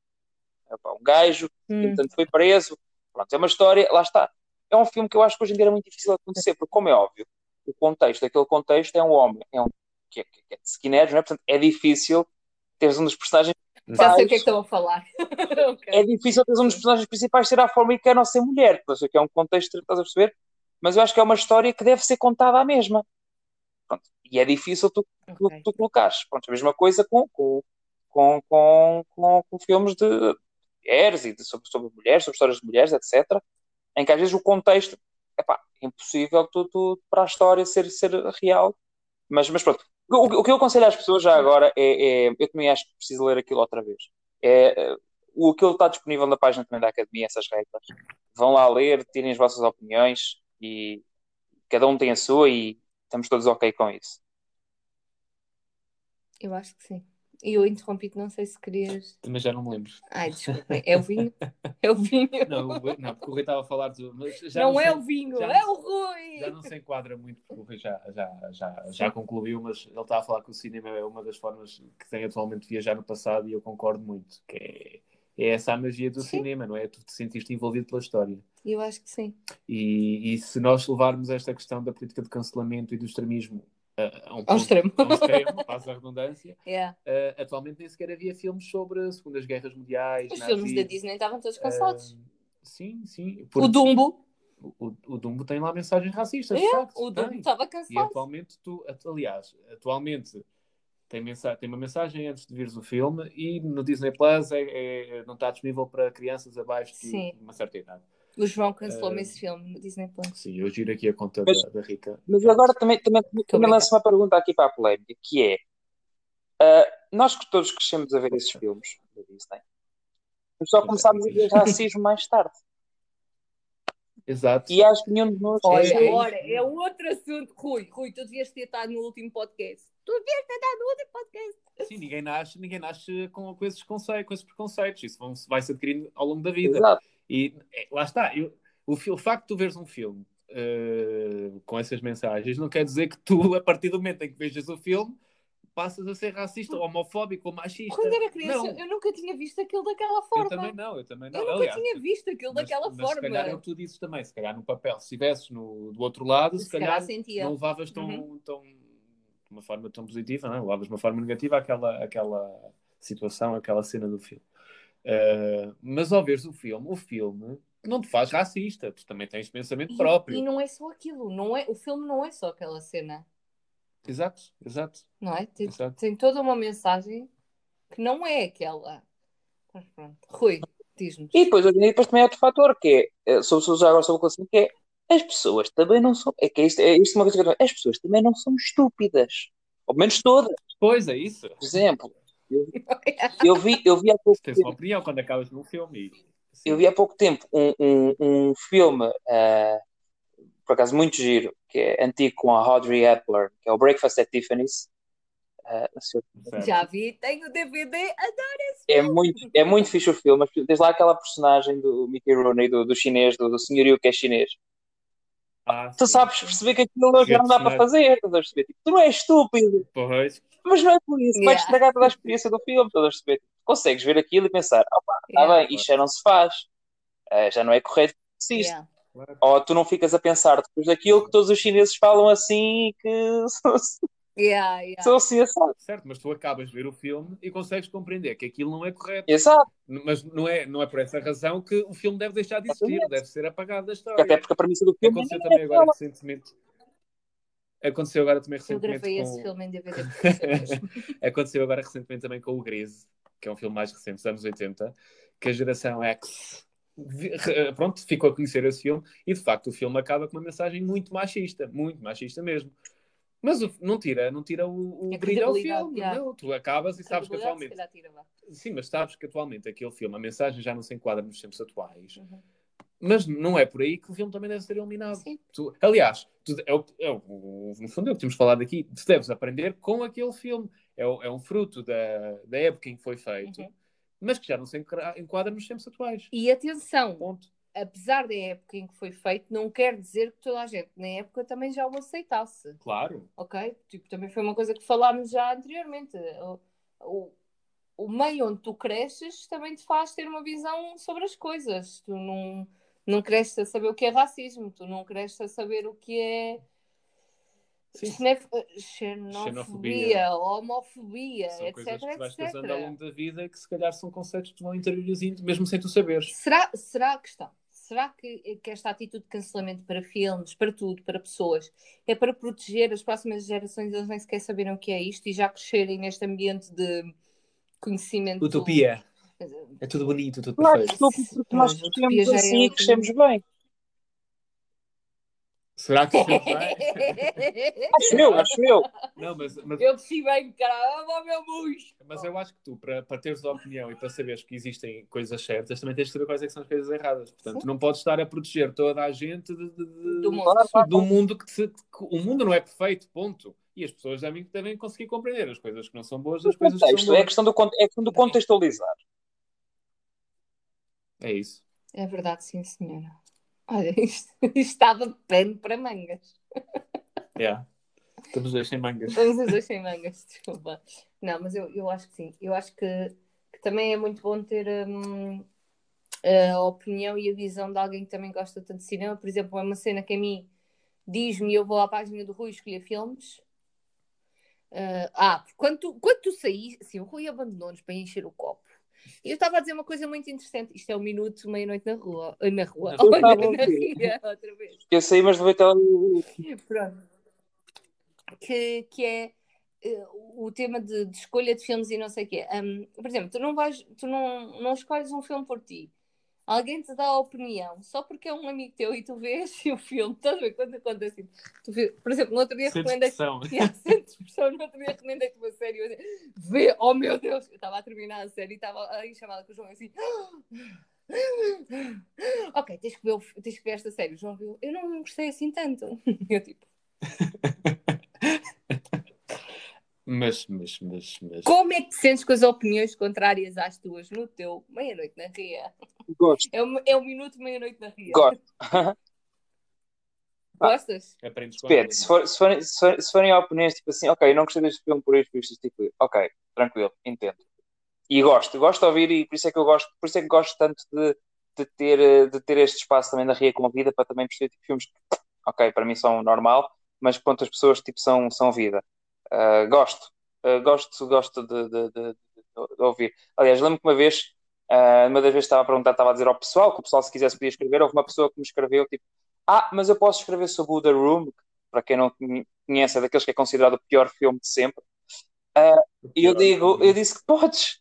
Epá, Um gajo Hum. e, portanto, foi preso. Pronto, é uma história, lá está. É um filme que eu acho que hoje em dia era muito difícil de acontecer, porque, como é óbvio, o contexto, aquele contexto é um homem, é um que é, que é de skinheads, não é? Portanto, é difícil teres um dos personagens Já sei o que é que estão a falar. Ok. É difícil teres um dos personagens principais ser afro-americano ou ser mulher, porque eu sei que é um contexto, estás a perceber? Mas eu acho que é uma história que deve ser contada à mesma. Pronto. E é difícil tu, tu, Ok. tu colocares. Pronto, a mesma coisa com, com, com, com, com filmes de mulheres e de, sobre, sobre mulheres, sobre histórias de mulheres, etc. Em que às vezes o contexto epá, é impossível para a história ser, ser real. Mas, mas pronto. O, o que eu aconselho às pessoas já agora é, é- Eu também acho que preciso ler aquilo outra vez. É, o aquilo está disponível na página também da Academia, essas regras. Vão lá ler, tirem as vossas opiniões e cada um tem a sua e estamos todos ok com isso. Eu acho que sim. E eu interrompi-te, não sei se querias. Também já não me lembro. Ai, desculpem. É o vinho? É o vinho. Não, não porque o Rui estava a falar de. Mas não não é sei- o vinho, é não- o Rui! Já não se enquadra muito, porque o Rui já, já, já, já concluiu, mas ele está a falar que o cinema é uma das formas que tem atualmente de viajar no passado e eu concordo muito, que é, é essa a magia do Sim. cinema, não é? Tu te sentiste envolvido pela história. Eu acho que sim. E, e se nós levarmos esta questão da política de cancelamento e do extremismo um Ao extremo. a um extremo, passa a redundância, É. eh, atualmente nem sequer havia filmes sobre Segundas Guerras Mundiais, Os filmes da Disney estavam todos cancelados. eh, sim, sim. o porque Dumbo. o, o Dumbo tem lá mensagens racistas, É, de facto. o Dumbo estava E cancelado. atualmente, tu, aliás, atualmente tem, mensa tem uma mensagem antes de vires o filme e no Disney Plus é, é- não está disponível para crianças abaixo de Sim. uma certa idade. O João cancelou-me Eh, esse filme no Disney Plus. Sim, eu giro aqui a conta Mas- da, da Rica. Mas agora também, também, também lanço uma pergunta aqui para a polémica, que é ah, nós que todos crescemos a ver esses filmes da Disney, mas só é, começámos a ver sim. racismo mais tarde. Exato. E acho que nenhum de nós Olha, é ora, é outro assunto. Rui, Rui, tu devias ter estado no último podcast. Tu devias ter estado no último podcast. Sim, ninguém nasce, ninguém nasce com, com, esses conceitos, com esses preconceitos. Isso vão, vai se adquirindo ao longo da vida. Exato. E é, lá está, eu- o, o facto de tu veres um filme eh, com essas mensagens não quer dizer que tu, a partir do momento em que vejas o filme, passas a ser racista, homofóbico ou machista. Quando era criança, Não. eu nunca tinha visto aquilo daquela Eu forma. também não, eu também não. Eu nunca Aliás, tinha visto aquilo mas- daquela mas forma. Se calhar é o que tu dizes também, se calhar no papel, se estivesses no, do outro lado, se, Se calhar, calhar não levavas tão, Uhum. tão de uma forma tão positiva, não é? levavas de uma forma negativa aquela, aquela situação, aquela cena do filme. Eh, mas ao veres o filme, o filme não te faz racista, tu também tens pensamento E- próprio. E, não é só aquilo, não é, o filme não é só aquela cena, Exato, exato. não é? Tem, Exato. tem toda uma mensagem que não é aquela. Mas pronto. Rui, diz-nos. E depois, hoje em dia, depois também há outro fator, que é, eh, sobre, sobre, já agora sobre o conceito, que é as pessoas também não são. É que é isto, é isto uma coisa que eu as pessoas também não são estúpidas. Ou menos todas. Pois é isso. Por exemplo, eu, eu vi, eu vi há pouco Tens tempo. uma opinião quando acabas num filme. Sim. Eu vi há pouco tempo um, um, um filme, ah, por acaso muito giro, que é antigo com a Audrey Hepburn, que é o Breakfast at Tiffany's. Uh. Já vi, tenho DVD, adoro esse é filme. muito, é muito fixe o filme, mas desde lá aquela personagem do Mickey Rooney, do, do chinês, do, do senhorio que é chinês. Ah, Tu sim. sabes perceber que aquilo já não dá para fazer, estás a perceber? Tipo, tu não és estúpido, Pois. Mas não é por isso, vai Yeah. estragar toda a experiência do filme, estás a perceber? consegues ver aquilo e pensar, opa, está Yeah. bem, isto já não se faz, Eh, já não é correto que se existe. Yeah. Ou tu não ficas a pensar depois daquilo que todos os chineses falam assim e que são, Yeah, yeah. são assim assados. Certo, mas tu acabas de ver o filme e consegues compreender que aquilo não é correto. Exato, Mas não é, não é por essa razão que o filme deve deixar de existir, Exatamente. deve ser apagado da história. até porque a premissa do filme Aconteceu é também agora recentemente. Aconteceu agora também Eu recentemente. gravei com... esse filme em DVD. mesmo. Aconteceu agora recentemente também com o Grease, que é um filme mais recente, dos anos 80, que a geração X pronto, ficou a conhecer esse filme e de facto o filme acaba com uma mensagem muito machista, muito machista mesmo. Mas o- não tira, não tira o, o brilho ao filme. yeah. Não, tu acabas e sabes que atualmente. tira. Sim, mas sabes que atualmente aquele filme, a mensagem já não se enquadra nos tempos atuais. Uhum. Mas não é por aí que o filme também deve ser eliminado. Sim. Tu- aliás, tu- é o, é o- no fundo é o que temos falado aqui. Tu deves aprender com aquele filme. É, é um fruto da, da época em que foi feito, Uhum. mas que já não se enquadra enquadra nos tempos atuais. E atenção, Ponto. apesar da época em que foi feito, não quer dizer que toda a gente na época também já o aceitasse, Claro. ok? Tipo, também foi uma coisa que falámos já anteriormente. O, o, o meio onde tu cresces também te faz ter uma visão sobre as coisas. Tu não, não cresces a saber o que é racismo, tu não cresces a saber o que é xenef- xenofobia, Xenofobia. homofobia, São etc, coisas que vais etc. casando ao longo da vida e que se calhar são conceitos que vão interiorizando mesmo sem tu saberes. Será, será a questão? Será que, que esta atitude de cancelamento para filmes, para tudo, para pessoas, é para proteger as próximas gerações? Eles nem sequer saberem o que é isto e já crescerem neste ambiente de conhecimento. Utopia. É tudo bonito, tudo Claro, perfeito. estúpido, porque nós crescemos é assim e crescemos bem. Será que sempre vai? Acho eu, acho eu. Não, mas, mas Eu desci bem, caramba, meu bucho! Mas eu acho que tu, para, para teres a opinião e para saberes que existem coisas certas, também tens de saber quais é que são as coisas erradas. Portanto, Sim. não podes estar a proteger toda a gente de- de- de- Do mundo. Claro, claro, do mundo que, se- que o mundo não é perfeito, ponto. E as pessoas devem, devem conseguir compreender as coisas que não são boas das O coisas que contexto, são é boas. questão do, é questão do contextualizar. É isso. É verdade, sim, senhora. Olha, isto, isto estava pano para mangas. Yeah. Estamos dois sem mangas. Estamos os dois sem mangas, desculpa. Não, mas eu, eu acho que sim. Eu acho que, que também é muito bom ter hum, a opinião e a visão de alguém que também gosta tanto de cinema. Por exemplo, é uma cena que a mim diz-me, eu vou à página do Rui escolher filmes. Ah, ah, quando tu, quando tu saís, assim, o Rui abandonou-nos para encher o copo. E eu estava a dizer uma coisa muito interessante. Isto é um minuto, meia-noite na rua. Na rua. Na rua. Estava a na ria, outra vez. Eu saí, mas levei tela. Pronto. Que, que é eh, o tema de, de escolha de filmes e não sei o quê. Um, por exemplo, tu não vais, tu não, não escolhes um filme por ti. Alguém te dá a opinião só porque é um amigo teu e tu vês o filme. Estás a ver quando acontece assim? Tu vês, por exemplo, no outro dia recomendei no outro dia recomendei-te uma série. Eu Vê, oh meu Deus! Eu estava a terminar a série e estava aí chamada com o João assim. Ok, tens que, ver, tens que ver esta série. O João viu. Eu não gostei assim tanto. Eu tipo, Mas, mas, mas, mas. como é que te sentes com as opiniões contrárias às tuas no teu meia-noite na Ria? Gosto, É o, é o minuto meia-noite na Ria. gosto. Gostas? Aprendes com Depende, se, for, se, forem, se, forem, se forem opiniões tipo assim, ok, não gostei deste filme por isto, por isto, tipo, ok, tranquilo, entendo. E gosto, gosto de ouvir e por isso é que eu gosto, por isso é que gosto tanto de, de, ter, de ter este espaço também da Ria com a vida para também perceber tipo, filmes que, ok, para mim são normal, mas que outras pessoas tipo, são, são vida. Ah, gosto, Ah, gosto, gosto de, de, de, de- ouvir. Aliás, lembro que uma vez, ah, uma das vezes estava a perguntar, estava a dizer ao pessoal, que o pessoal se quisesse podia escrever, houve uma pessoa que me escreveu tipo, ah, mas eu posso escrever sobre o The Room, para quem não conhece, é daqueles que é considerado o pior filme de sempre. E eu digo, eu disse que podes.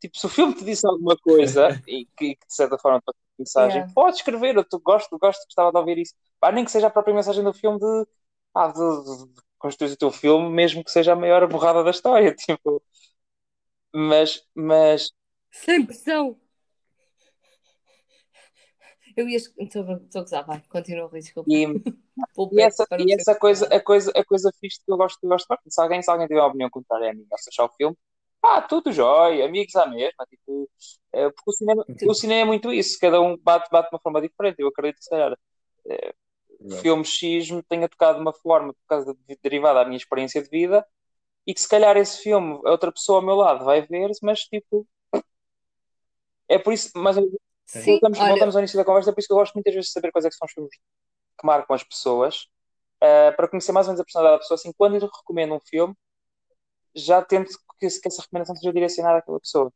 Tipo, se o filme te disse alguma coisa e que, que de certa forma para mensagem, Yeah. podes escrever, eu tu gosto, gosto, gostava de ouvir isso. Pá, nem que seja a própria mensagem do filme de, ah, de, de, de construir o teu filme, mesmo que seja a maior borrada da história, tipo. Mas, mas, Sem pressão. Eu ia. Estou a gozar, vai, continua, Rui, desculpa. E, e essa, e essa coisa, a coisa, a coisa fixe que eu gosto, que eu gosto se alguém, se alguém tiver uma opinião contrária a mim, ou achar o filme, ah, tudo jóia, amigos à mesma, tipo, eh, porque o cinema, o cinema é muito isso, cada um bate, bate de uma forma diferente, eu acredito que se calhar eh, o filme X me tenha tocado de uma forma por causa de, derivada da minha experiência de vida e que se calhar esse filme outra pessoa ao meu lado vai ver, mas tipo é por isso, mas Sim, voltamos, olha, voltamos ao início da conversa, é por isso que eu gosto muitas vezes de saber quais é que são os filmes que marcam as pessoas, eh, para conhecer mais ou menos a personalidade da pessoa, assim, quando eu recomendo um filme, já tento que, que essa recomendação seja direcionada àquela pessoa.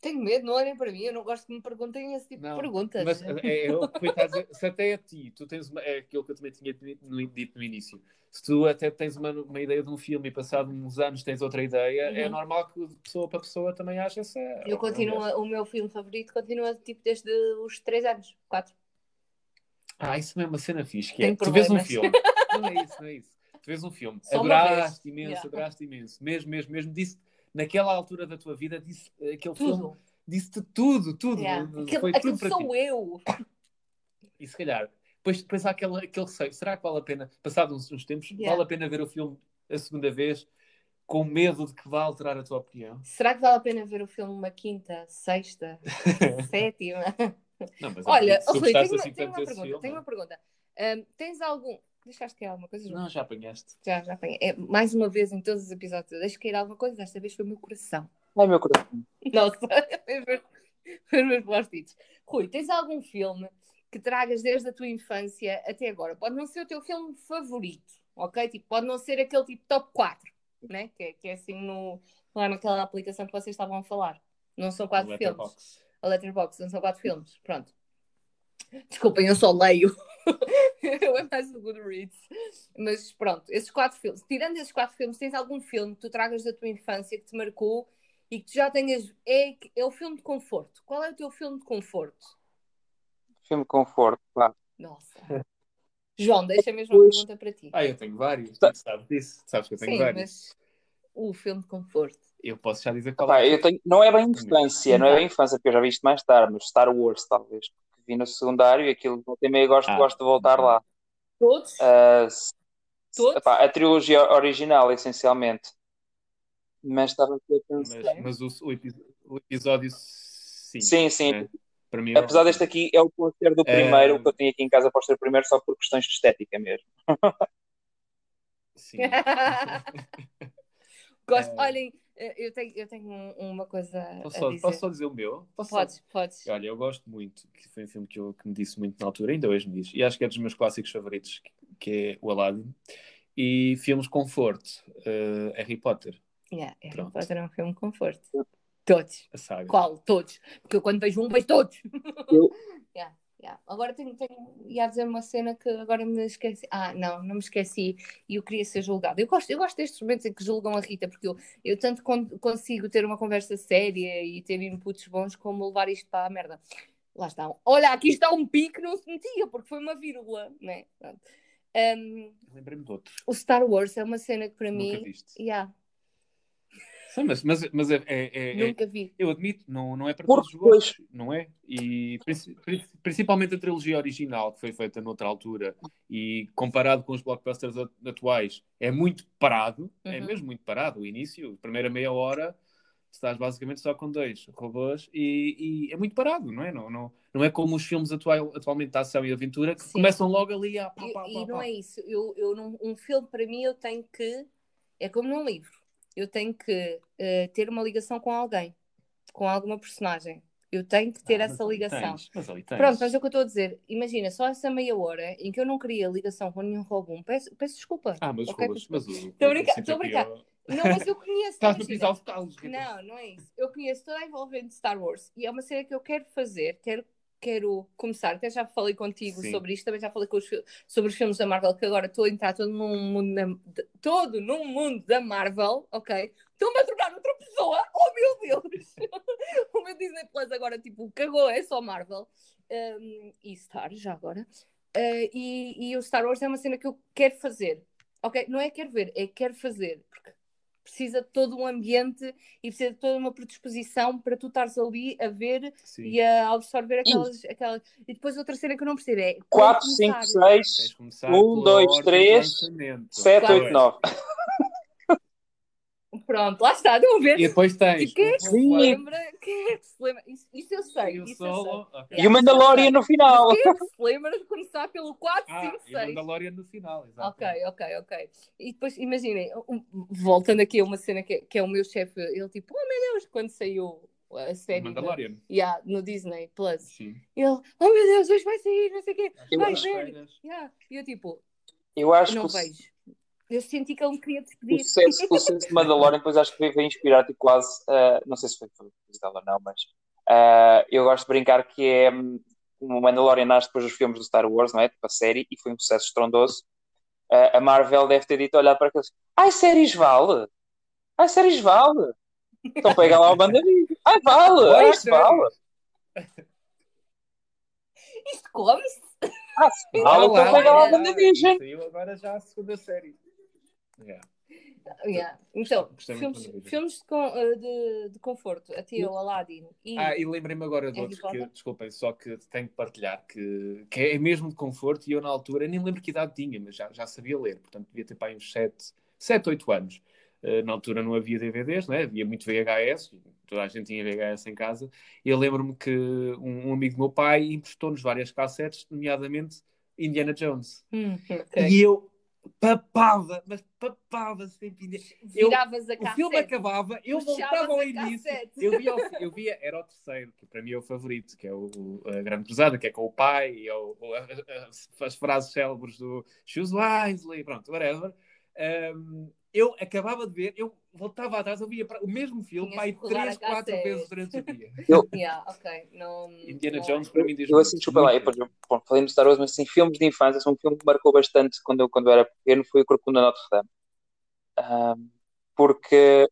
Tenho medo, não olhem para mim, eu não gosto que me perguntem esse tipo Não, de perguntas. Mas é, é o que Rui está a dizer. Se até a ti, tu tens uma, é aquilo que eu também tinha dito no, dito no início. Se tu até tens uma, uma ideia de um filme e passado uns anos tens outra ideia, é Uhum. normal que de pessoa para pessoa também ache essa. Eu continuo, o meu filme favorito continua tipo desde os 3 anos, 4. Ah, isso também é uma cena fixe. Que é, tu vês um filme. Não é isso, não é isso. Tu vês um filme, Só adoraste imenso, Yeah. adoraste imenso. Mesmo, mesmo, mesmo. Disse, naquela altura da tua vida, disse aquele filme, Tudo. disse-te tudo, tudo. Yeah. Aquilo, Foi tudo para sou ti. eu. E se calhar, depois, depois há aquele, aquele receio. Será que vale a pena, passado uns, tempos, Yeah. vale a pena ver o filme a segunda vez com medo de que vá alterar a tua opinião? Será que vale a pena ver o filme uma quinta, sexta, sétima? Não, mas Olha, se tu Rui, tenho, gostaste uma- assim tenho tanto uma pergunta. filme, Tenho uma pergunta. Ahm, tens algum. Deixaste cair alguma coisa? João? Não, já apanhaste. Já, já apanhei. É, mais uma vez em todos os episódios eu deixo cair alguma coisa, desta vez foi o meu coração. Ai, meu coração. Nossa, foi os meus- post-its. Rui, tens algum filme que tragas desde a tua infância até agora? Pode não ser o teu filme favorito, ok? Tipo, pode não ser aquele tipo top 4, né? Que, é- que é assim no, lá naquela aplicação que vocês estavam a falar. Não são quatro filmes. Letterboxd. A Letterboxd, não são quatro filmes. Pronto. Desculpem, eu só leio. Eu é mais do Goodreads. Mas pronto, esses quatro filmes. Tirando esses quatro filmes, tens algum filme que tu tragas da tua infância que te marcou e que tu já tenhas. É, é o filme de conforto. Qual é o teu filme de conforto? Filme de conforto, claro. Nossa. João, deixa a Pois. pergunta para ti. Ah, eu tenho vários. Tu sabes disso. Sabes que eu tenho Sim, vários. mas o filme de conforto. Eu posso já dizer qual Pá, é. eu tenho, não é bem infância, não é Tá. bem infância, porque eu já vi isto mais tarde, mas Star Wars, talvez. Vi no secundário e aquilo e meia gosto, Ah. gosto de voltar lá. Todos? S- Todos? epá, a trilogia original, essencialmente. Mas estava aqui a pensar. Mas, mas o, o epi- o episódio 5. Sim, sim. né? Para mim é Apesar deste aqui, é o pôster do É. primeiro, o que eu tenho aqui em casa para ser o primeiro, só por questões de estética mesmo. Sim. Gosto. É. Olhem, eu tenho, eu tenho um- uma coisa Posso a só, dizer. posso só dizer o meu? Posso só- Podes, podes. Olha, eu gosto muito, que foi um filme que, eu, que me disse muito na altura, ainda hoje me diz, e acho que é dos meus clássicos favoritos, que, é o Aladdin. E filmes conforto, eh, Harry Potter, Yeah, Harry Pronto. Potter é um filme de conforto. Todos. a saga. Qual? Todos. Porque eu quando vejo um, vejo todos. Eu- Yeah, yeah. Agora tenho, tenho ia dizer uma cena que agora me esqueci. Ah, não, não me esqueci. E eu queria ser julgada. Eu gosto, eu gosto destes momentos em que julgam a Rita, porque eu, eu tanto con- consigo ter uma conversa séria e ter inputs bons como levar isto para a merda. Lá está. Olha, aqui está um pique, não se metia, porque foi uma vírgula, né? Um, Lembrei-me de outro, o Star Wars é uma cena que para nunca mim. viste. Yeah, Sim, mas, mas, mas é, é- é- é- nunca vi. eu admito, não, não é para Porque todos os gostos, não é? E princi- pri- principalmente a trilogia original, que foi feita noutra altura, e comparado com os blockbusters atuais, é muito parado, é Uhum. mesmo muito parado. O início, a primeira meia hora, estás basicamente só com dois robôs e, e é muito parado, não é? Não, não, não é como os filmes atual, atualmente de ação e aventura que Sim. começam logo ali a pá, E, pá, e pá, não pá. é isso. Eu, eu não, um filme, para mim, eu tenho que. É como num livro. Eu tenho que eh, ter uma ligação com alguém, com alguma personagem. Eu tenho que ter Ah, essa ligação. tens, mas ali tens. Pronto, mas é o que eu estou a dizer. Imagina, só essa meia hora em que eu não queria ligação com nenhum robô, peço, peço desculpa. Ah, mas, Ok, robôs, mas o. Tô a brincar, a brincar. Não, mas eu conheço. A imagina. pisar os calos. Não, não é isso. Eu conheço toda a envolvente de Star Wars e é uma cena que eu quero fazer, quero, quero começar. Até já falei contigo Sim. sobre isto, também já falei os, sobre os filmes da Marvel, que agora estou a entrar todo num mundo, da- de- todo num mundo da Marvel, ok? Estou-me a tornar outra pessoa, oh meu Deus! o meu Disney Plus agora, tipo, cagou, é só Marvel. Um, e Star, já agora. Uh, e, e o Star Wars é uma cena que eu quero fazer, ok? Não é quero ver, é quero fazer, porque precisa de todo um ambiente e precisa de toda uma predisposição para tu estares ali a ver Sim. e a absorver aquelas, aquelas. E depois outra cena que eu não percebo é. quando 4, começar- 5, 6, Tens de começar Um, pela dois, ordem de três, lançamento. 7, Claro. 8, 9. Pronto, lá está, estão a ver? E depois tens. E quem é que se lembra? Quem é que se lembra? Isso, isso eu sei. E o Isso eu sei. solo. ok. E o Mandalorian no final. Quem é que se lembra de começar pelo 4, Ah, 5, e o 6? Mandalorian no final, exato. Ok, ok, ok. E depois, imaginem, voltando aqui a uma cena que, que é o meu chefe, ele tipo, oh meu Deus, quando saiu a série no, Mandalorian. yeah, no Disney Plus, Sim. ele, oh meu Deus, hoje vai sair, não sei o quê, vai ver. Yeah. E eu tipo, Eu acho não que vejo. Eu senti que ele me queria o despedir. sucesso, o sucesso de Mandalorian depois acho que veio, veio inspirar tipo, quase, ah, não sei se foi proposital ou não, mas ah, eu gosto de brincar que é hum, o Mandalorian nasce depois dos filmes do Star Wars, não é? Tipo a série, e foi um sucesso estrondoso. Ah, a Marvel deve ter dito, olhar para aqueles, ai, séries vale! Ai, séries vale! Então pega lá o bandarinho. Ai, vale! Ai, isto vale! Isto come-se? Ah, se vale, então pega lá o bandavision. Saiu agora já a segunda série. Yeah. Yeah. Então, muito filmes, filmes de, eh, de, de conforto, até o Aladdin e Ah, e lembrei-me agora de Harry outro que, desculpem, só que tenho que partilhar, que, que é mesmo de conforto e eu na altura nem lembro que idade tinha, mas já, já sabia ler, portanto devia ter para uns 7, 7 8 anos. Uh, na altura não havia DVDs, né? havia muito VHS, toda a gente tinha VHS em casa, e eu lembro-me que um, um amigo do meu pai emprestou-nos várias cassetes, nomeadamente Indiana Jones. Hum, ok. E eu papava, mas papava sempre. Indiana- Eu- viravas a o filme cassete. acabava, eu voltava ao início. cassete. Eu via, eu via, era o terceiro, que para mim é o favorito, que é o, o- a Grande Cruzada, que é com o pai, e é o, o- a- a- as frases célebres do Choose Wisely, pronto, whatever. Um, eu acabava de ver, eu voltava atrás, eu via para- o mesmo filme, rodar três, quatro vezes durante o dia. Yeah, ok. Não, Indiana não- Jones para mim diz Eu assim, desculpa lá, eu, depois, bom, falei no Star Wars, mas assim, filmes de infância, um filme que marcou bastante quando eu, quando eu era pequeno foi o Corcunda Notre Dame. Ahm, porque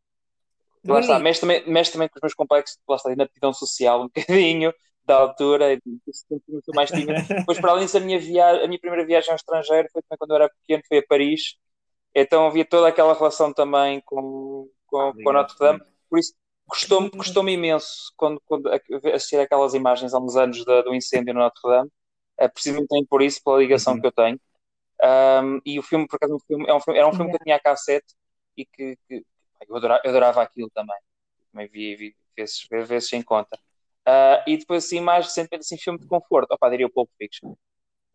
lá está, mexe também, mexe também com os meus complexos, lá está, de inaptidão social, um bocadinho, da altura, e mais tímido. Depois, para além disso, a minha, via... a minha primeira viagem ao estrangeiro foi também quando eu era pequeno, foi a Paris, então havia toda aquela relação também com, com, com a Notre Dame, por isso custou-me custou imenso quando, quando assistir aquelas imagens há uns anos da- do incêndio no Notre Dame, é, precisamente por isso, pela ligação Uhum. que eu tenho. Um, e o filme, por acaso, um filme- é um filme- era um filme que eu tinha a cassete e que, que- eu, adorava, eu adorava aquilo também. Também vi, vi vezes, vezes sem conta. Ah, e depois, assim, mais recentemente, assim, filme de conforto. Opa, diria o Pulp Fiction.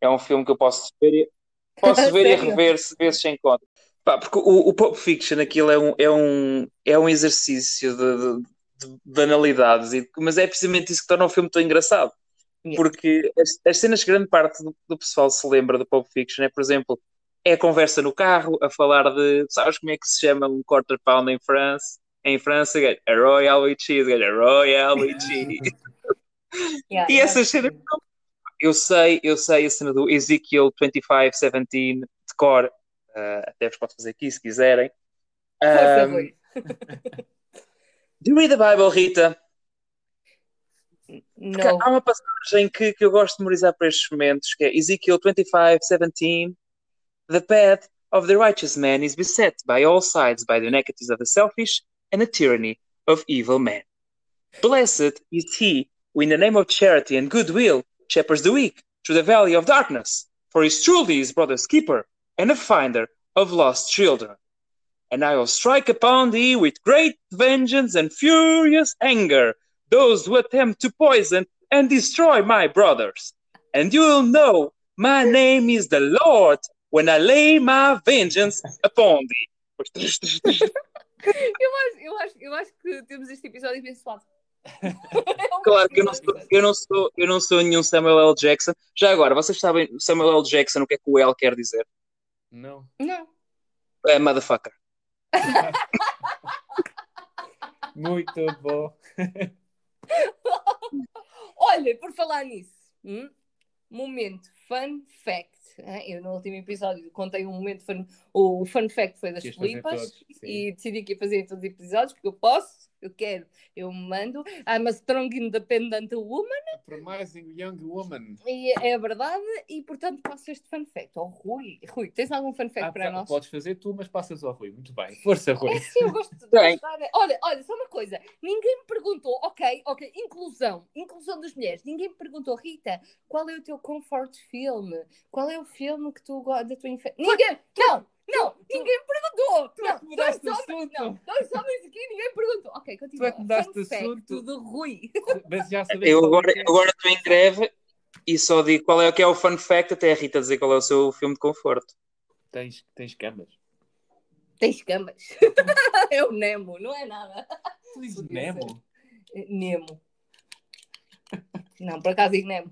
É um filme que eu posso ver e, posso ver e rever se- vezes sem conta. Pá, porque o, o Pulp Fiction, aquilo é um, é um, é um exercício de, de- de banalidades, e- mas é precisamente isso que torna o filme tão engraçado. Yeah. Porque as, as cenas que grande parte do, do pessoal se lembra do Pulp Fiction é, por exemplo, é a conversa no carro, a falar de, sabes como é que se chama um quarter pound em França? Em França, a Royal with Cheese, a Royal with Cheese. Yeah, E yeah. essas cenas eu sei, eu sei a cena do Ezekiel 2517 de cor, uh, até vos posso fazer aqui se quiserem. Um, do you read the Bible, Rita? Porque Não. há uma passagem que, que eu gosto de memorizar para estes momentos, que é Ezekiel 25:17. The path of the righteous man is beset by all sides by the iniquities of the selfish and the tyranny of evil men. Blessed is he who, in the name of charity and goodwill, shepherds the weak through the valley of darkness, for he is truly his brother's keeper and a finder of lost children. And I will strike upon thee with great vengeance and furious anger those who attempt to poison and destroy my brothers. And you will know my name is the Lord when I lay my vengeance upon thee. Eu acho, eu, acho, eu acho que temos este episódio abençoado. Claro que eu não, sou, eu, não sou, eu não sou nenhum Samuel L. Jackson. Já agora, vocês sabem Samuel L. Jackson o que é que o L quer dizer? Não. Não. É motherfucker. Muito bom. Olha, por falar nisso, hum, momento fun fact. hein? Eu no último episódio contei um momento fun, o fun fact foi das sim. e decidi que ia fazer em todos os episódios porque eu posso eu quero, eu mando. I'm a strong independent woman. Promising Young Woman. E é verdade, e portanto passo este fun fact ao Rui. Rui, tens algum fun fact Ah, para nós? podes fazer tu, mas passas ao Rui. Muito bem. Força, Rui. É sim, eu gosto de. Olha, olha, só uma coisa. Ninguém me perguntou, ok, ok, inclusão, inclusão das mulheres. Ninguém me perguntou, Rita, qual é o teu comfort film? Qual é o filme que tu gosta da tua infância? Ninguém, não, não, ninguém me perguntou. tu é que Não, mudaste dois de homens, assunto. não, dois homens aqui, ninguém perguntou. Ok, continua. Tu é que mudaste Fun assunto. do Rui. Mas já sabes Eu é agora que é. agora estou em greve e só digo qual é o que é o fun fact até a Rita dizer qual é o seu filme de conforto. Tens, tens camas. Tens camas. é o Nemo, não é nada. Tu dizes Nemo. Nemo. Não, por acaso digo Nemo.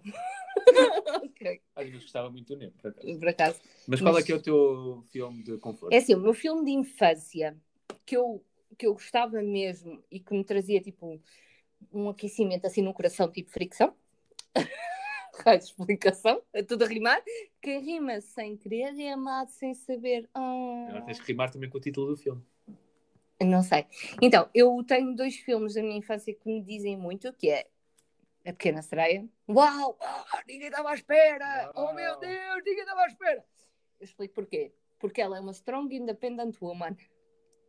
Ok, Às vezes gostava muito do Nemo, por acaso. por acaso. Mas qual Mas- é que é o teu filme de conforto? É assim, o meu filme de infância que eu, que eu gostava mesmo e que me trazia tipo um aquecimento assim no coração, tipo fricção. Raio de explicação, é tudo a rimar. Que rima sem querer e amado sem saber. Ah. Agora tens que rimar também com o título do filme. Não sei. Então, eu tenho dois filmes da minha infância que me dizem muito, que é A Pequena Sereia. Uau! ninguém estava à espera! Oh meu. Deus, ninguém estava à espera! Eu explico porquê. Porque ela é uma strong independent woman.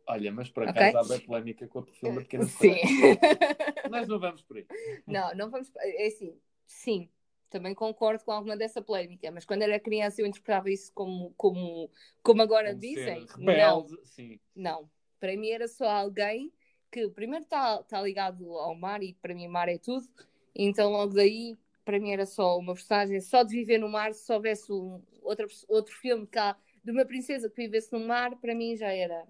Olha, mas por acaso há bem polémica com a filme da Pequena Sim. Sereia. Nós não vamos por aí. não, não vamos. É assim, sim. Também concordo com alguma dessa polémica, mas quando era criança eu interpretava isso como, como, como agora Como dizem. Não, sim. Não, para mim era só alguém que primeiro está tá ligado ao mar e para mim mar é tudo, então logo daí para mim era só uma personagem só de viver no mar, se houvesse um, outra, outro filme cá de uma princesa que vivesse no mar, para mim já era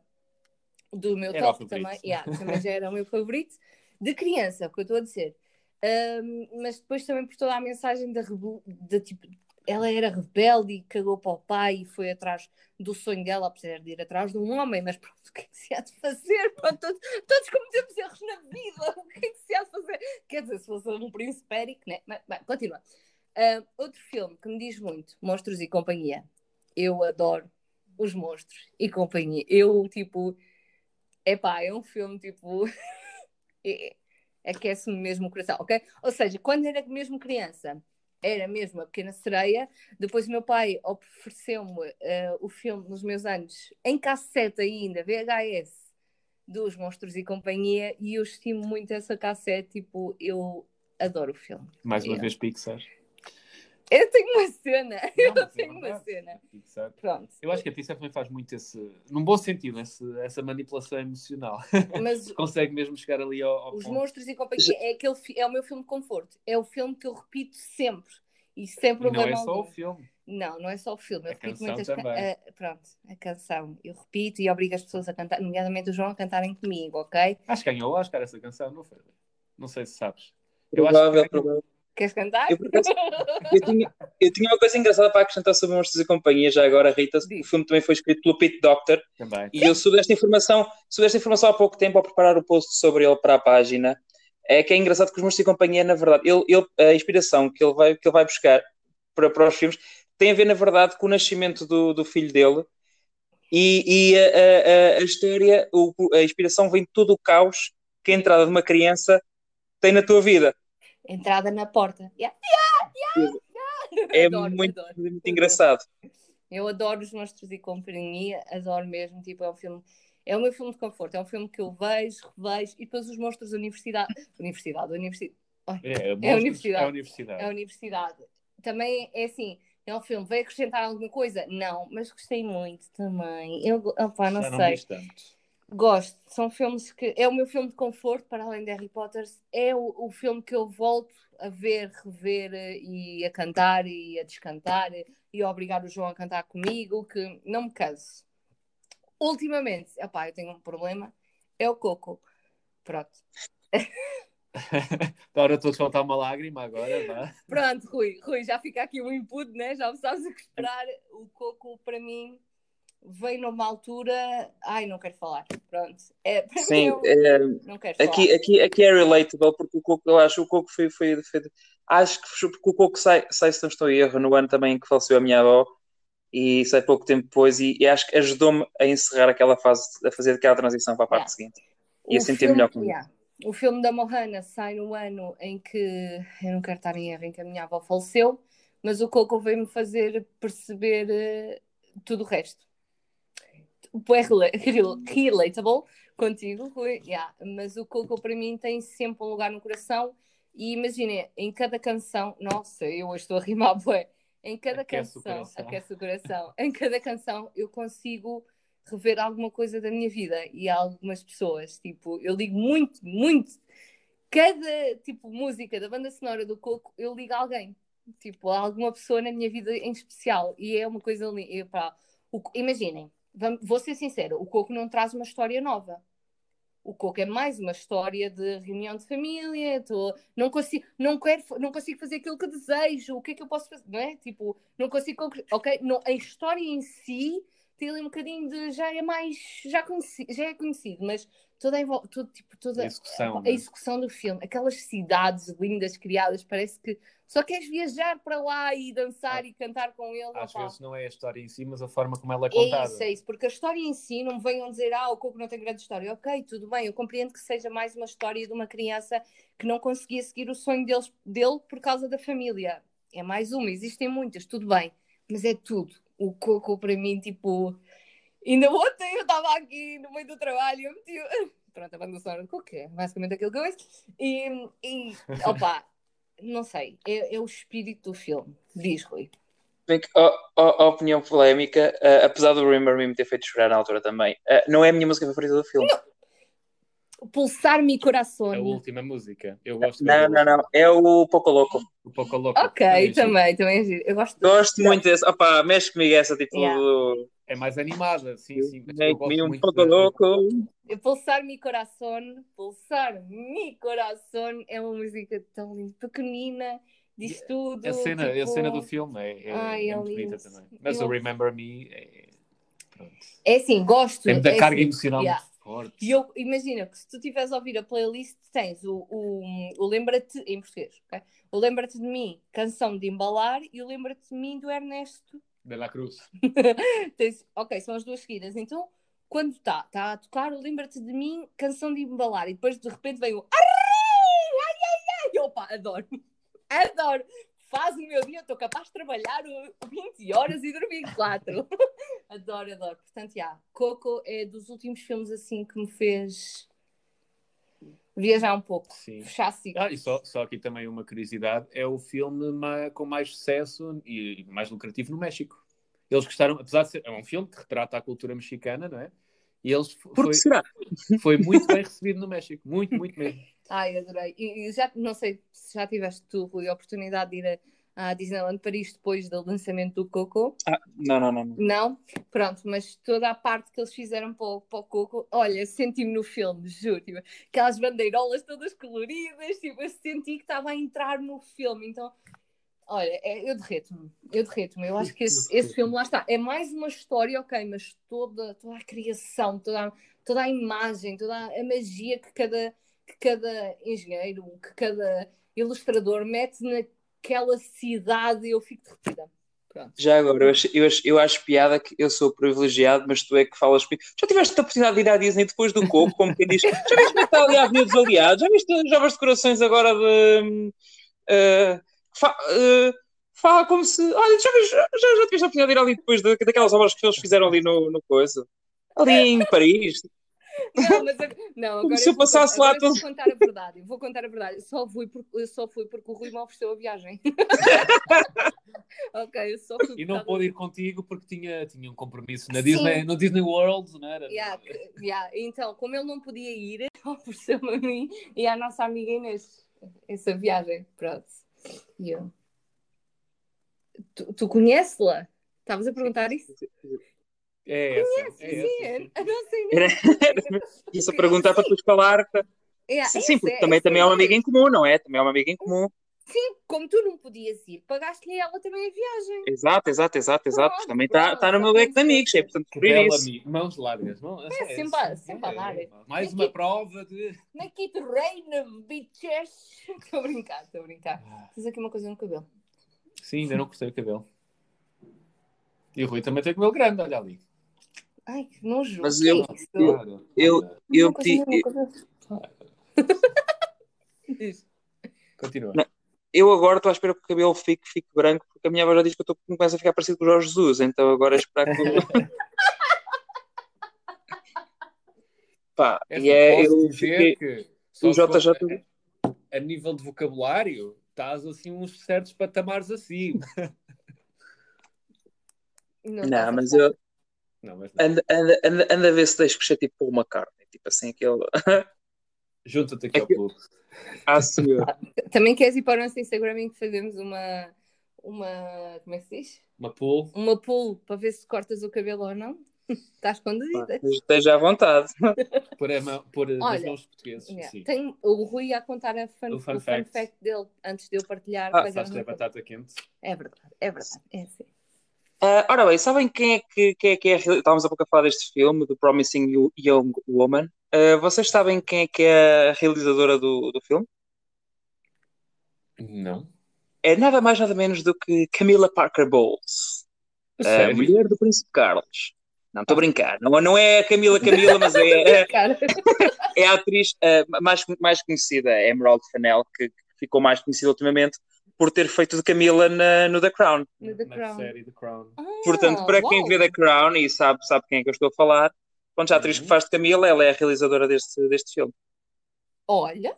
do meu Era top também, yeah, também já era o meu favorito de criança, o que eu estou a dizer. Ahm, mas depois também por toda a mensagem da, rebu- da tipo, ela era rebelde e cagou para o pai e foi atrás do sonho dela, apesar de ir atrás de um homem, mas pronto, o que é que se há de fazer? Pronto, todos, todos cometemos erros na vida, o que é que se há de fazer? Quer dizer, se fosse um príncipe Eric, né? Mas, bem, continua. Ah, outro filme que me diz muito, Monstros e Companhia. Eu adoro os monstros e companhia. Eu, tipo, epá, é um filme, tipo, é- aquece-me mesmo o coração, ok? Ou seja, quando era mesmo criança, era mesmo a Pequena Sereia. Depois o meu pai ofereceu-me eh, o filme nos meus anos, em cassete ainda, VHS, dos Monstros e Companhia, e eu estimo muito essa cassete, tipo, eu adoro o filme. Mais uma vez Pixar. Eu tenho uma cena, Não, eu mas é tenho uma cena. Pixar. Pronto. Eu acho que a Pixar também faz muito esse, num bom sentido, esse- essa manipulação emocional. Mas Consegue mesmo chegar ali ao, ao Os ponto. Monstros e Companhia é, aquele, é o meu filme de conforto. É o filme que eu repito sempre. E sem E não é só o filme. Não, não é só o filme. Eu A repito muitas também. a- Pronto, a canção. Eu repito e obrigo as pessoas a cantar, nomeadamente o João, a cantarem comigo, ok? Acho que ganhou o Oscar essa canção, não foi? Não sei se sabes. Eu acho Provável, que- provável. Queres cantar? Eu, acaso, eu, tinha, eu tinha uma coisa engraçada para acrescentar sobre Monstros e Companhia, já agora, Rita. O filme também foi escrito pelo Pete Doctor Também. e eu soube desta informação, soube desta informação há pouco tempo ao preparar o post sobre ele para a página. É que é engraçado que os Monstros e Companhia, na verdade, ele, ele- a inspiração que ele vai, que ele vai buscar para, para os filmes tem a ver, na verdade, com o nascimento do, do filho dele. E, e a, a- a- a história, o- a inspiração vem de todo o caos que a entrada de uma criança tem na tua vida. Entrada na porta. Yeah. É Adoro, muito, adoro. muito engraçado. Eu adoro os Monstros e Companhia, adoro mesmo. Tipo, é um filme. É o meu filme de conforto, é um filme que eu vejo, revejo, e depois os monstros da universidade. Universidade, universidade. É, É a universidade. É a universidade. a universidade. Também é assim, é um filme, veio acrescentar alguma coisa? Não, mas gostei muito também. Eu, opá, não Já não sei. tanto. Gosto. São filmes que. É o meu filme de conforto, para além de Harry Potter. É o, o filme que eu volto a ver, rever eh, e a cantar e a descantar e a obrigar o João a cantar comigo, que não me canso. Ultimamente, opá, eu tenho um problema, é o Coco. Pronto. Agora estou a soltar uma lágrima agora, vá. Pronto, Rui, Rui, já fica aqui um input, né? Já sabes o que esperar. O Coco, para mim, veio numa altura. Ai, não quero falar. Pronto. É, Sim, eu é, não quero falar. aqui, aqui, aqui é relatable porque o Coco, eu acho que o Coco foi, foi, foi- acho que porque o Coco sai, sai, se não estou em erro, no ano também que faleceu a minha avó e sai pouco tempo depois e, e acho que ajudou-me a encerrar aquela fase, a fazer aquela transição para a parte seguinte e a O sentir filme- melhor comigo. yeah. o filme da Mohana sai no ano em que eu não quero estar em erro, em que a minha avó faleceu, mas o Coco veio-me fazer perceber uh, tudo o resto. É relatable contigo, Rui, yeah. mas o Coco para mim tem sempre um lugar no coração. E imaginem, em cada canção, nossa, eu hoje estou a rimar, bué. Em cada Aquece o canção, coração. aquece o coração. Em cada canção eu consigo rever alguma coisa da minha vida e algumas pessoas. Tipo, eu ligo muito, muito. Cada tipo música da banda sonora do Coco, eu ligo a alguém. Tipo, a alguma pessoa na minha vida em especial. E é uma coisa linda. Imaginem, vamos, vou ser sincera, o Coco não traz uma história nova. O Coco é mais uma história de reunião de família, não, consigo, não, quero, não consigo fazer aquilo que desejo, o que é que eu posso fazer? Não é? Tipo, não consigo. Ok, não, a história em si tem ali um bocadinho de. já é mais. já, conheci, já é conhecido, mas toda a, todo, tipo, toda A execução, a, né? execução do filme, aquelas cidades lindas criadas, parece que só queres viajar para lá e dançar e cantar com ele. Às vezes não é a história em si, mas a forma como ela é É contada. isso, é isso, porque a história em si não me venham dizer, ah, o Coco não tem grande história. Ok, tudo bem, eu compreendo que seja mais uma história de uma criança que não conseguia seguir o sonho deles, dele por causa da família. É mais uma, existem muitas, tudo bem, mas é tudo. O Coco, para mim, tipo. Ainda ontem eu estava aqui no meio do trabalho eu meti. Pronto, a banda sonora do Coco, que é basicamente aquilo que eu ouço. E, e opa, não sei, é, é o espírito do filme. Diz, Rui. Bem que, ó, opinião polémica, eh, apesar do Remember Me ter feito chorar na altura também, eh, não é a minha música favorita do filme. Pulsar mi A coração. última música. Eu gosto Não, não, não. É o Poco Louco. O Poco Louco. Ok, É giro. também, também é giro. Eu gosto Gosto muito desse. Opa, mexe comigo essa tipo Yeah. do. É mais animada, sim, sim. me um Poco da- Louco. de Pulsar mi coração, pulsar mi coração é uma música tão linda, pequenina, diz tudo. A cena, a tipo, cena do filme é, é, Ai, é é muito bonita também. Mas Eu- o Remember Me é. Pronto. É assim, gosto. Tem muita é carga assim, emocional yeah. Forte. E eu imagina que se tu tiveres a ouvir a playlist, tens o, o, o Lembra-te, em português, ok? O Lembra-te de mim, canção de embalar, e o Lembra-te de mim do Ernesto. De la Cruz. Tens- ok, são as duas seguidas. Então, quando está tá a tocar o Lembra-te de mim, canção de embalar, e depois de repente vem o! Ai, ai, ai! Opa, adoro! Adoro! Faz o meu dia, estou capaz de trabalhar o- 20 horas e dormir 4. adoro, adoro. Portanto, já, Coco é dos últimos filmes assim que me fez viajar um pouco, Sim. fechar a ciclo. Ah, e só, só aqui também uma curiosidade: é o filme com mais sucesso e mais lucrativo no México. Eles gostaram, apesar de ser. É um filme que retrata a cultura mexicana, não é? E eles foi, foi muito bem recebido no México. Muito, muito mesmo. Ai, adorei. E, e já, não sei se já tiveste tu, Rui, a oportunidade de ir a, à Disneyland Paris depois do lançamento do Coco. Ah, não, não, não. não. Não? Pronto, mas toda a parte que eles fizeram para o, para o Coco, olha, senti-me no filme, juro. Tipo, aquelas bandeirolas todas coloridas, tipo, eu senti que estava a entrar no filme. Então, olha, é- eu derreto-me. Eu derreto-me. Eu acho que esse, esse filme, lá está, é mais uma história, ok, mas toda, toda a criação, toda a, toda a imagem, toda a, a magia que cada, que cada engenheiro, que cada ilustrador mete naquela cidade, eu fico derretida. Pronto. Já agora, eu acho, eu, acho, eu acho piada que eu sou privilegiado, mas tu é que falas. Já tiveste a oportunidade de ir à Disney depois do Coco, como quem diz, já viste é que está ali a Avenida dos Aliados? Já viste as jovens decorações agora de. eh, fa- eh, fala como se. Olha, já, viste- já, já tiveste a oportunidade de ir ali depois da- daquelas obras que eles fizeram ali no, no coisa? Ali em Paris. Não, mas não, agora se eu vou, passasse agora lá eu vou todo- contar a verdade. Eu vou contar a verdade. Eu só fui porque, só fui porque o Rui me ofereceu a viagem. ok, eu só fui E não pôde ir contigo porque tinha, tinha um compromisso na. Disney, no Disney World, não era? Yeah, yeah, Então, como ele não podia ir, ofereceu-me a mim e à nossa amiga Inês essa viagem. Pronto. E eu. Tu, tu conheces-la? Estavas a perguntar isso? É essa. É a nossa Era, Inês. isso a perguntar para tu falar. Yeah, Sim, porque é- também, também é uma amiga em comum, não é? Também é uma amiga em comum. Sim, como tu não podias ir, pagaste-lhe ela também a viagem. Exato, exato, exato, exato. Pronto, Também está tá no meu leque de amigos, é portanto por isso. amiga. Mãos largas. Não, É, sempre a- sempre a dar. Mais É uma prova de. Aqui te reina, bitches. Estou a brincar, estou a brincar. Tens aqui uma coisa no cabelo. Sim, ainda não cortei o cabelo. E o Rui também tem cabelo grande, olha ali. Ai, que nojo. Mas que eu- é isso? eu- eu-. Eu. Diz. Continua. Não. Eu agora estou à espera que o cabelo fique, fique branco, porque a minha avó já diz que eu estou começa a ficar parecido com o Jorge Jesus, então agora é esperar que. o- Pá, É e é. Eu dizer fiquei. que o JJ a, a nível de vocabulário estás assim uns certos patamares acima. Não, Não, mas eu. Não, mas não. Anda, anda, anda, anda a ver se deixo crescer tipo uma carne, tipo assim, aquele. Junta-te aqui ao que- clube. Ah, senhor. Também queres ir para o nosso Instagram em que fazemos uma. Uma. Como é que se diz? Uma pool. Uma pull para ver se cortas o cabelo ou não. Está escondida. Esteja à vontade. Por, a mão, por nas Olha, mãos portugueses. Yeah. Sim. Tem o Rui a contar a fun, O o fun fun, fact. fact. dele antes de eu partilhar. Ah, os da meus batata quente? É verdade, é verdade. É assim. Ah, ora bem, sabem quem é que, quem é, que é. Estávamos há pouco a falar deste filme, do Promising Young Woman. Ah, vocês sabem quem é que é a realizadora do, do filme? Não. É nada mais, nada menos do que Camila Parker Bowles, a mulher do Príncipe Carlos. Não, estou a brincar. Não, não é a Camila Camila, mas é, é, a atriz ah, mais, mais conhecida, Emerald Fennell, que, que ficou mais conhecida ultimamente por ter feito de Camila na- no The Crown. No The Na Crown. série The Crown. Ah, Portanto, para quem uau. vê The Crown e sabe, sabe quem é que eu estou a falar, quando a atriz Uhum. que faz de Camila, ela é a realizadora deste, deste filme. Olha,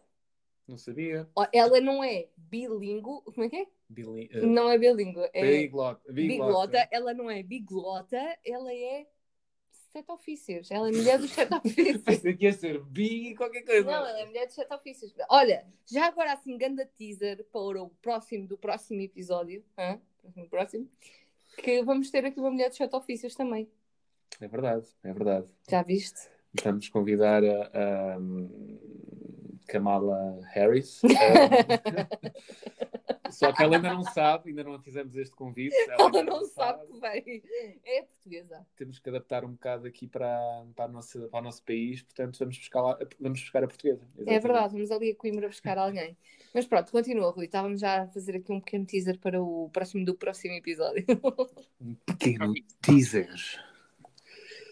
Não sabia. ela não é bilíngue. Como é que é? Bili- Não é bilíngue. É biglota. biglota. Ela não é biglota, ela é sete ofícios. Ela é mulher dos sete ofícios. Pensei que ia ser bi qualquer coisa. Não, ela é mulher dos sete ofícios. Olha, já agora assim, ganda teaser para o próximo do próximo episódio. hã? No próximo. Que vamos ter aqui uma mulher dos sete ofícios também. É verdade, é verdade. Já viste? Vamos convidar a, a, hum, Kamala Harris. Um, só que ela ainda não sabe, ainda não fizemos este convite. Ela ainda não sabe que vem. É portuguesa. Temos que adaptar um bocado aqui para, para, a nossa, para o nosso país, portanto vamos buscar, lá, vamos buscar a portuguesa. É Exatamente. verdade, vamos ali a Coimbra buscar alguém. Mas pronto, continua, Rui. Estávamos já a fazer aqui um pequeno teaser para o próximo do próximo episódio. Um pequeno teaser.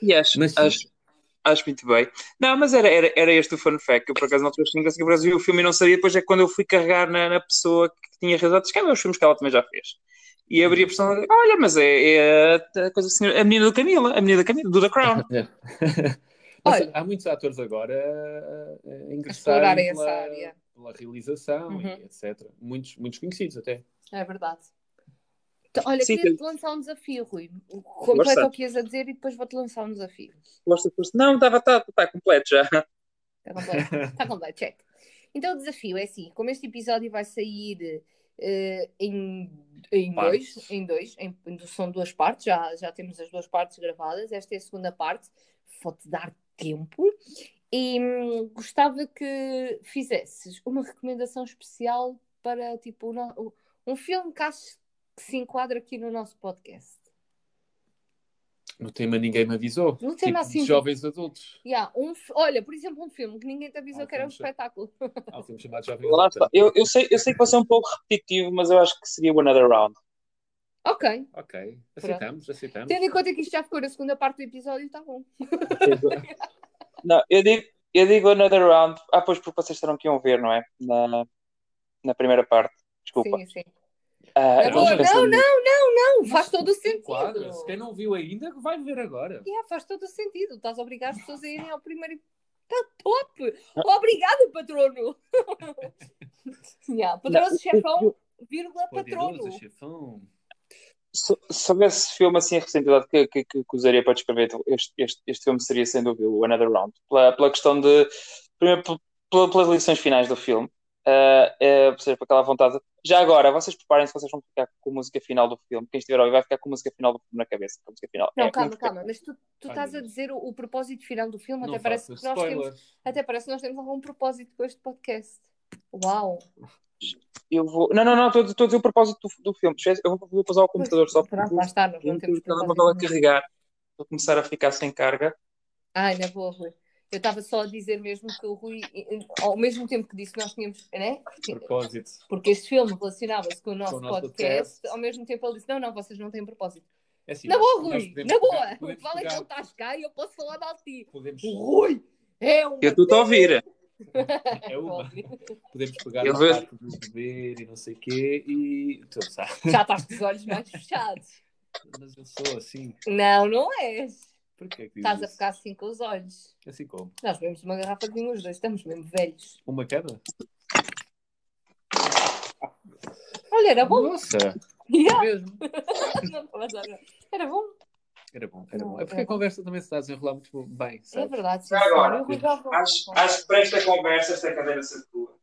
E acho, Mas- acho, acho muito bem. Não, mas era, era, era este o fun fact. Eu, por acaso, não estou a que o Brasil o filme e não sabia. Depois é quando eu fui carregar na, na pessoa que tinha realizado, que é os filmes que ela também já fez. E abri a pessoa olha, mas é, é a, coisa, a menina do Camila, a menina da Camila, do The Crown. Mas Olha. há muitos atores agora a, a A ingressarem explorarem essa pela, área. pela realização Uhum. e etc. Muitos, muitos conhecidos até. É verdade. Então, olha, Sim, queria-te lançar um desafio, Rui. Completa o que ias a dizer e depois vou-te lançar um desafio. Não, estava tá, tá completo já. Está completo? Está completo, check. Então o desafio é assim, como este episódio vai sair eh, em, em Partes. dois, em dois, em- são duas partes, já, já temos as duas partes gravadas, esta é a segunda parte, vou-te dar tempo e hum, gostava que fizesses uma recomendação especial para tipo o- um filme que aches que se enquadra aqui no nosso podcast. No tema ninguém me avisou. No tema, tipo, assim, jovens adultos. Yeah, um, olha, por exemplo, um filme que ninguém te avisou Ah, que era um sim. espetáculo. Há um filme chamado Jovem Lá Adulto. está. Eu, eu, sei, eu sei que vai ser um pouco repetitivo, mas eu acho que seria o Another Round. ok, Ok, aceitamos, aceitamos. Tendo em conta que isto já ficou na segunda parte do episódio, está bom. Não, eu digo, eu digo Another Round. Ah, pois porque vocês terão que iam ver, não é? Na, na primeira parte. Desculpa. Sim, sim. Estava pensando não, nisso. Não, faz todo o sentido. quem não viu ainda, vai ver agora. Yeah, faz todo o sentido. Estás a obrigar as pessoas a irem ao primeiro. Está top! Obrigada, patrono! yeah, poderoso Não, chefão, vírgula, patrono. chefão. Se, se houvesse filme assim recentemente que, que, que, que usaria para descrever este, este, este filme seria sem dúvida o Another Round. Pela, pela questão de. Primeiro, pel- pel- pelas lições finais do filme. É, ou seja, por aquela vontade. Já agora, vocês preparem-se, vocês vão ficar com a música final do filme. Quem estiver a ouvir vai ficar com a música final do filme na cabeça. Com a música final. Não, É calma, calma. Mas tu, tu Ai, estás a dizer o, o propósito final do filme. Não Até parece, que nós temos, até parece que nós temos algum propósito com este podcast. Uau! Eu vou. Não, não, não, estou estou a dizer o propósito do, do filme. Eu vou, vou usar o computador só porque Pronto, lá está. Não eu temos telemóvel a carregar. Vou começar a ficar sem carga. Ai, na boa, Rui. Eu estava só a dizer mesmo que o Rui, ao mesmo tempo que disse que nós tínhamos, né? Propósito. Porque este filme relacionava-se com o nosso, Com o nosso podcast, podcast. ao mesmo tempo ele disse: Não, não, vocês não têm propósito. É assim, na boa, Rui, na boa. pegar- podemos Fala que ele estás cá e eu posso falar mal de ti. Podemos, O Rui é um. Eu estou a ouvir. É uma. Podemos pegar Eu na vejo- parte do beber e não sei o quê e tu. Já estás com os olhos mais fechados. Mas eu sou assim. Não, não és. Porquê que Estás a ficar assim com os olhos. Assim como? Nós bebemos uma garrafa de vinho os dois, estamos mesmo velhos. Uma cada? Olha, era bom. Nossa! Yeah. Mesmo. Não, mas olha, Era bom. Era bom, era bom. É porque a conversa também se está a desenrolar muito bem, É sabes? verdade, sim, agora. Acho, acho que para esta conversa esta cadeira ser tua.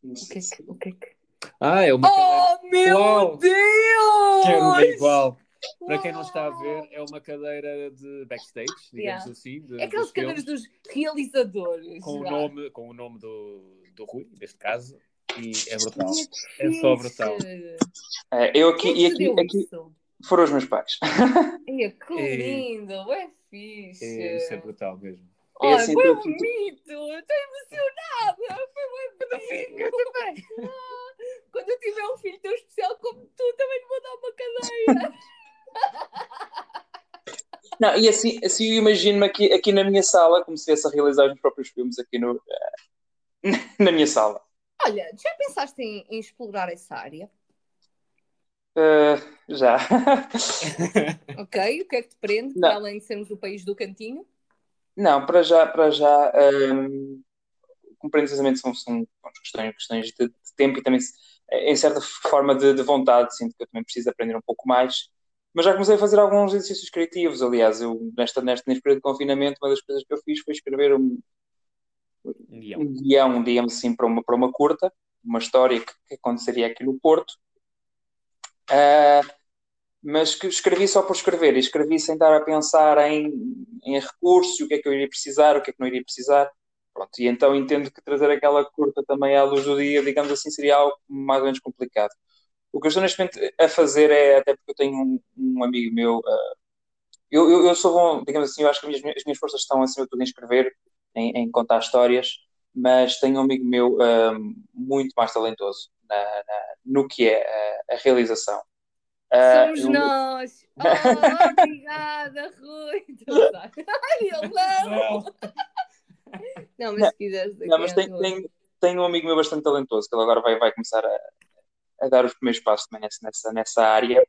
Não O que é se- que. O que, é que... Ah, é uma cadeira. Oh, meu Uau! Deus! Quero uma igual. Para quem não está a ver, é uma cadeira de backstage, digamos Yeah. assim. De, É aquelas dos filmes, cadeiras dos realizadores. com o nome, com o nome do, do Rui, neste caso, e é brutal. É só brutal. É, eu aqui, e aqui, aqui foram os meus pais. Ai, que É. lindo, é fixe. É, isso é brutal mesmo. É Olha, assim, foi bonito, estou emocionada. Foi muito bonito. também. Quando eu tiver um filho tão especial como tu, também lhe vou dar uma cadeira. Não, e assim, assim eu imagino-me aqui, aqui na minha sala, como se estivesse a realizar os meus próprios filmes aqui no, eh, na minha sala. Olha, já pensaste em, em explorar essa área? Eh, já. Ok, o que é que te prende, para além de sermos o país do cantinho? Não, para já, para já, um, compreendo são, são questões, questões de, de tempo e também, em certa forma, de, de vontade. Sinto que eu também preciso aprender um pouco mais. Mas já comecei a fazer alguns exercícios criativos. Aliás, eu, nesta, neste, neste período de confinamento, uma das coisas que eu fiz foi escrever um, Um guião. um guião, digamos assim, para uma, para uma curta, uma história que, que aconteceria aqui no Porto. Ah, mas que escrevi só por escrever, e escrevi sem estar a pensar em, em recursos, o que é que eu iria precisar, o que é que não iria precisar. Pronto, e então entendo que trazer aquela curta também à luz do dia, digamos assim, seria algo mais ou menos complicado. O que eu estou neste momento a fazer é, até porque eu tenho um, um amigo meu, ah, eu, eu, eu sou bom, digamos assim, eu acho que as minhas, as minhas forças estão acima de tudo em escrever, em, em contar histórias, mas tenho um amigo meu ah, muito mais talentoso na, na- no que é a, a realização. Ah, Somos eu- nós. Oh, obrigada, Rui. Ai, ele não. Não, mas se quiseres. Não, mas a tenho, tenho um amigo meu bastante talentoso, que ele agora vai, vai começar a, a dar os primeiros passos também nessa, nessa, área.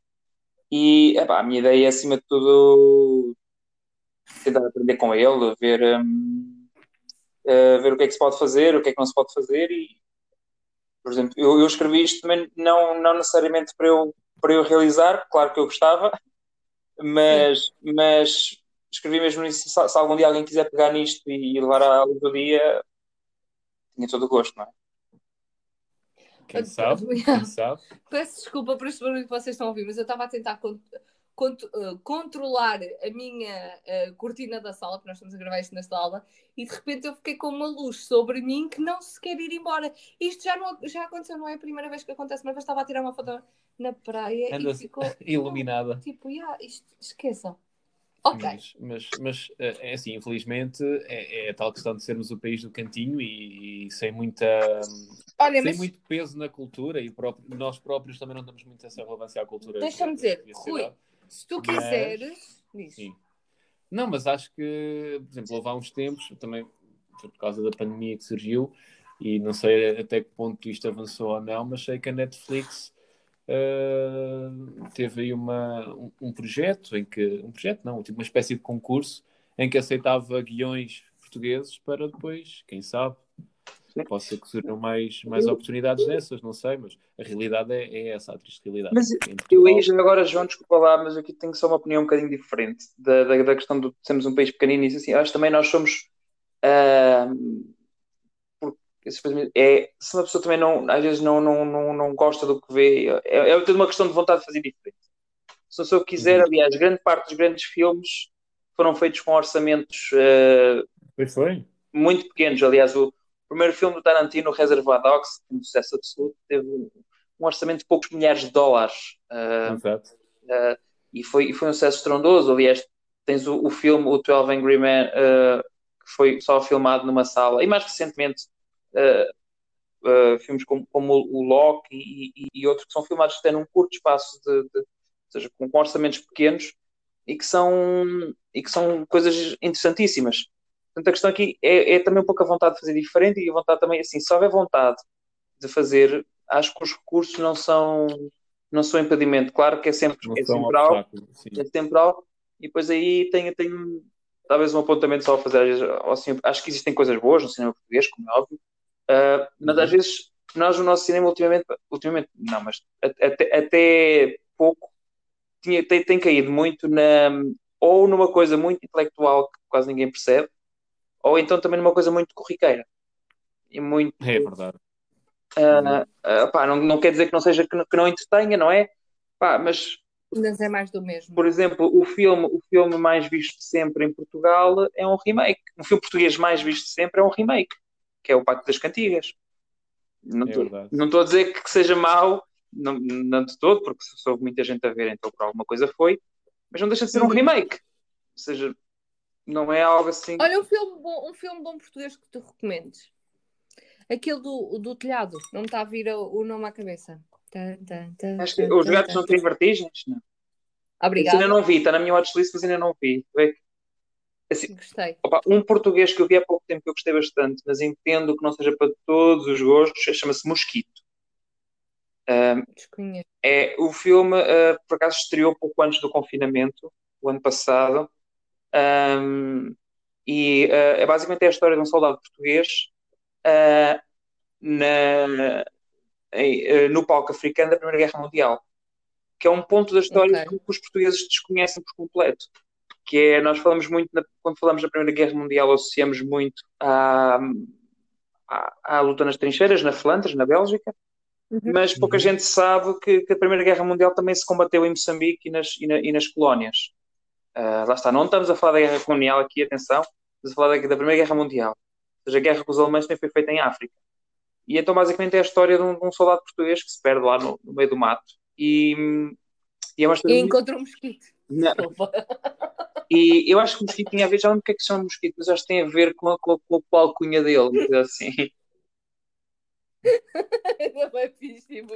E epá, a minha ideia é, acima de tudo, tentar aprender com ele, ver, hum, eh, ver o que é que se pode fazer, o que é que não se pode fazer. E, por exemplo, eu, eu escrevi isto também não, não necessariamente para eu, para eu realizar, claro que eu gostava, mas, mas escrevi mesmo nisso. Se, se algum dia alguém quiser pegar nisto e levar à luz do dia, tinha todo o gosto, não é? Quem sabe? Quem sabe? Peço desculpa por este barulho que vocês estão a ouvir, mas eu estava a tentar con- con- eh, controlar a minha eh, cortina da sala, porque nós estamos a gravar isto na sala, e de repente eu fiquei com uma luz sobre mim que não se quer ir embora. Isto já, não, já aconteceu, não é a primeira vez que acontece, mas eu estava a tirar uma foto na praia e ficou. iluminada. Tipo, yeah, isto, esqueçam. Ok. Mas, mas, mas é assim, infelizmente, é, é a tal questão de sermos o país do cantinho e, e sem muita Olha, sem mas muito peso na cultura e próprio- nós próprios também não damos muito essa relevância à cultura. Deixa-me dizer, Rui, se tu Mas- quiseres. Diz. Sim. Não, mas acho que, por exemplo, houve há uns tempos, também por causa da pandemia que surgiu, e não sei até que ponto isto avançou ou não, mas sei que a Netflix eh, teve aí uma, um, um projeto em que, um projeto não, tipo uma espécie de concurso em que aceitava guiões portugueses para depois, quem sabe, possa que surjam mais, mais oportunidades dessas, não sei, mas a realidade é, é essa, a triste realidade. Mas Eu aí já agora, João, desculpa lá, mas aqui tenho só uma opinião um bocadinho diferente da, da, da questão de sermos um país pequenino e assim. Acho que também nós somos. simplesmente, é, se uma pessoa também não, às vezes não, não, não, não gosta do que vê, é, é tudo uma questão de vontade de fazer diferente. Se a pessoa quiser, Uhum. aliás, grande parte dos grandes filmes foram feitos com orçamentos foi. muito pequenos. Aliás, o primeiro filme do Tarantino, Reservoir Dogs, um sucesso absoluto, teve um orçamento de poucos milhares de dólares. Ah, Exato. Uh, e, foi, e foi um sucesso estrondoso. Aliás, tens o, o filme, o 12 Angry Men, uh, que foi só filmado numa sala, e mais recentemente, uh, filmes como, como o Loki e, e- e outros que são filmados até num curto espaço, de, de- ou seja, com, orçamentos pequenos, e que são, e que são coisas interessantíssimas. Portanto, a questão aqui é, é também um pouco a vontade de fazer diferente e a vontade também, assim, se houver vontade de fazer, acho que os recursos não são, não são impedimento. Claro que é sempre, Não é um sempre algo, é sempre algo, e depois aí tenho, talvez um apontamento só a fazer. Assim, acho que existem coisas boas no cinema português, como é óbvio, ah, mas às Uhum. vezes nós no nosso cinema ultimamente, ultimamente não, mas até, até pouco tinha, tem, tem caído muito na ou numa coisa muito intelectual que quase ninguém percebe, ou então também numa coisa muito corriqueira. E muito. É verdade. ah, ah, pá, não, não quer dizer que não seja que não, que não entretenha, não é? Pá, mas, Mas é mais do mesmo. por exemplo, o filme, o filme mais visto sempre em Portugal é um remake. O filme português mais visto sempre é um remake, que é o Pacto das Cantigas. Não É estou estou a dizer que seja mau, não, não de todo, porque se houve muita gente a ver, então por alguma coisa foi, mas não deixa de ser um remake. Ou seja, não é algo assim. Olha, um filme bom, um filme bom português que tu recomendes. Aquele do, do telhado, não me está a vir o, nome à cabeça. Tan, tan, tan, Acho que tan, os gatos tan. não têm vertigens? Não. Isso Obrigada. ainda não vi, está na minha watchlist, mas ainda não vi. É- assim, Gostei. opa, um português que eu vi há pouco tempo que eu gostei bastante, mas entendo que não seja para todos os gostos, chama-se Mosquito. Desconheço. É, o filme, uh, por acaso, estreou pouco antes do confinamento, o ano passado, Um, e uh, é basicamente a história de um soldado português uh, na, em- no palco africano da Primeira Guerra Mundial, que é um ponto da história Ok. que, que os portugueses desconhecem por completo. Que é, nós falamos muito, na- quando falamos da Primeira Guerra Mundial, associamos muito à, à, à luta nas trincheiras, na Flandres, na Bélgica, mas pouca Uhum. gente sabe que, que a Primeira Guerra Mundial também se combateu em Moçambique e nas, e na- e nas colónias. Ah, lá está, não estamos a falar da Guerra Colonial aqui, atenção, estamos a falar da, da Primeira Guerra Mundial. Ou seja, a guerra com os alemães também foi feita em África. E então, basicamente, é a história de um, de um soldado português que se perde lá no, no meio do mato. E, e é uma E história. muito- encontrou um mosquito. Não. Desculpa. E eu acho que o mosquito tinha a ver, já não o que é que se chama mosquito, mas acho que tem a ver com a, com a, com a alcunha dele, assim. Ainda bem fixe, tipo,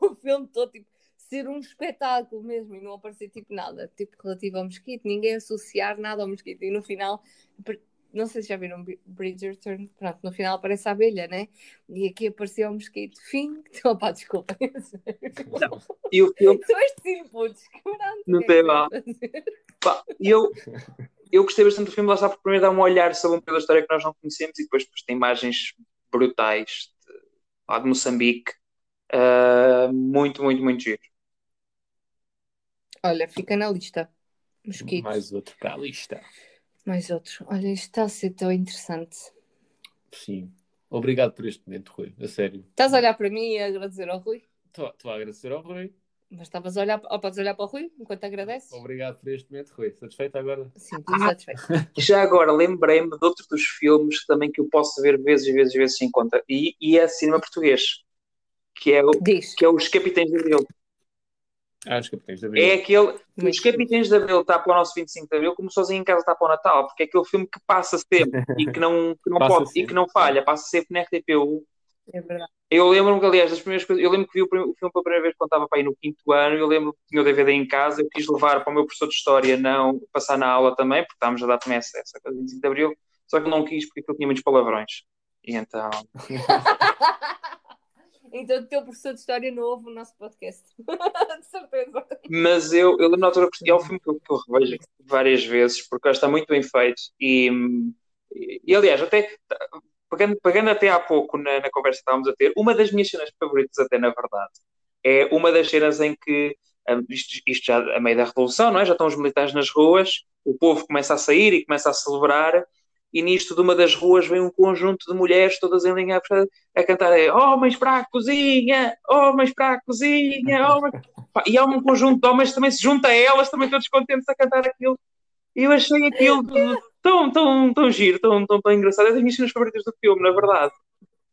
o filme todo, tipo, ser um espetáculo mesmo e não aparecer tipo nada, tipo, relativo ao mosquito, ninguém associar nada ao mosquito. E no final, não sei se já viram Bri- Bridgerton, pronto, no final aparece a abelha, né? E aqui apareceu o mosquito. Fim. Opá, desculpa. E o filme, São estes inputs que Não é tem fazer? pá, eu, eu gostei bastante do filme, lá está, porque primeiro dá um olhar sobre um da história que nós não conhecemos e depois, depois tem imagens brutais de, lá de Moçambique. Ah, muito, muito, muito giro. Olha, fica na lista. Mosquito. Mais, Mais outro para a lista. Outro. Olha, isto está a ser tão interessante. Sim. Obrigado por este momento, Rui. A sério. Estás a olhar para mim e a agradecer ao Rui? Estou estou a agradecer ao Rui. Mas estavas a olhar, ou podes olhar para o Rui enquanto agradeces? Obrigado por este momento, Rui. Satisfeito agora? Sim, estou satisfeito. Já agora lembrei-me de outro dos filmes também que eu posso ver vezes e vezes e vezes sem conta, e, e é cinema português, que é, o, Diz. que é Os Capitães de Abril. Ah, os capitães da Abril. É aquele. Muito Os Capitães de Abril está para o nosso 25 de Abril, como Sozinho em Casa está para o Natal, porque é aquele filme que passa sempre e que não, que não pode e sempre. que não falha, passa sempre na RTP1. É verdade. Eu lembro-me aliás, das primeiras coisas, eu lembro que vi o, prim- o filme pela primeira vez quando estava para aí no quinto ano, eu lembro que tinha o DVD em casa, eu quis levar para o meu professor de História, não passar na aula também, porque estávamos a dar também essa, essa coisa de 25 de Abril, só que eu não quis porque aquilo tinha muitos palavrões. E então. Então, teu professor de história ouve o nosso podcast. de certeza. Mas eu, eu lembro na altura que é um filme que eu, que eu revejo várias vezes, porque está muito bem feito. E, e, e, aliás, até pegando, pegando até há pouco na, na conversa que estávamos a ter, uma das minhas cenas favoritas, até na verdade, é uma das cenas em que hum, isto, isto já a meio da Revolução, não é? Já estão os militares nas ruas, o povo começa a sair e começa a celebrar, e nisto de uma das ruas vem um conjunto de mulheres todas em linha a, a cantar é, homens para a cozinha, homens para a cozinha, homens... E há um conjunto de homens que também se junta a elas, também todos contentes a cantar aquilo. E eu achei aquilo tão, tão, tão giro, tão, tão, tão engraçado. É das minhas cenas favoritas do filme, na verdade.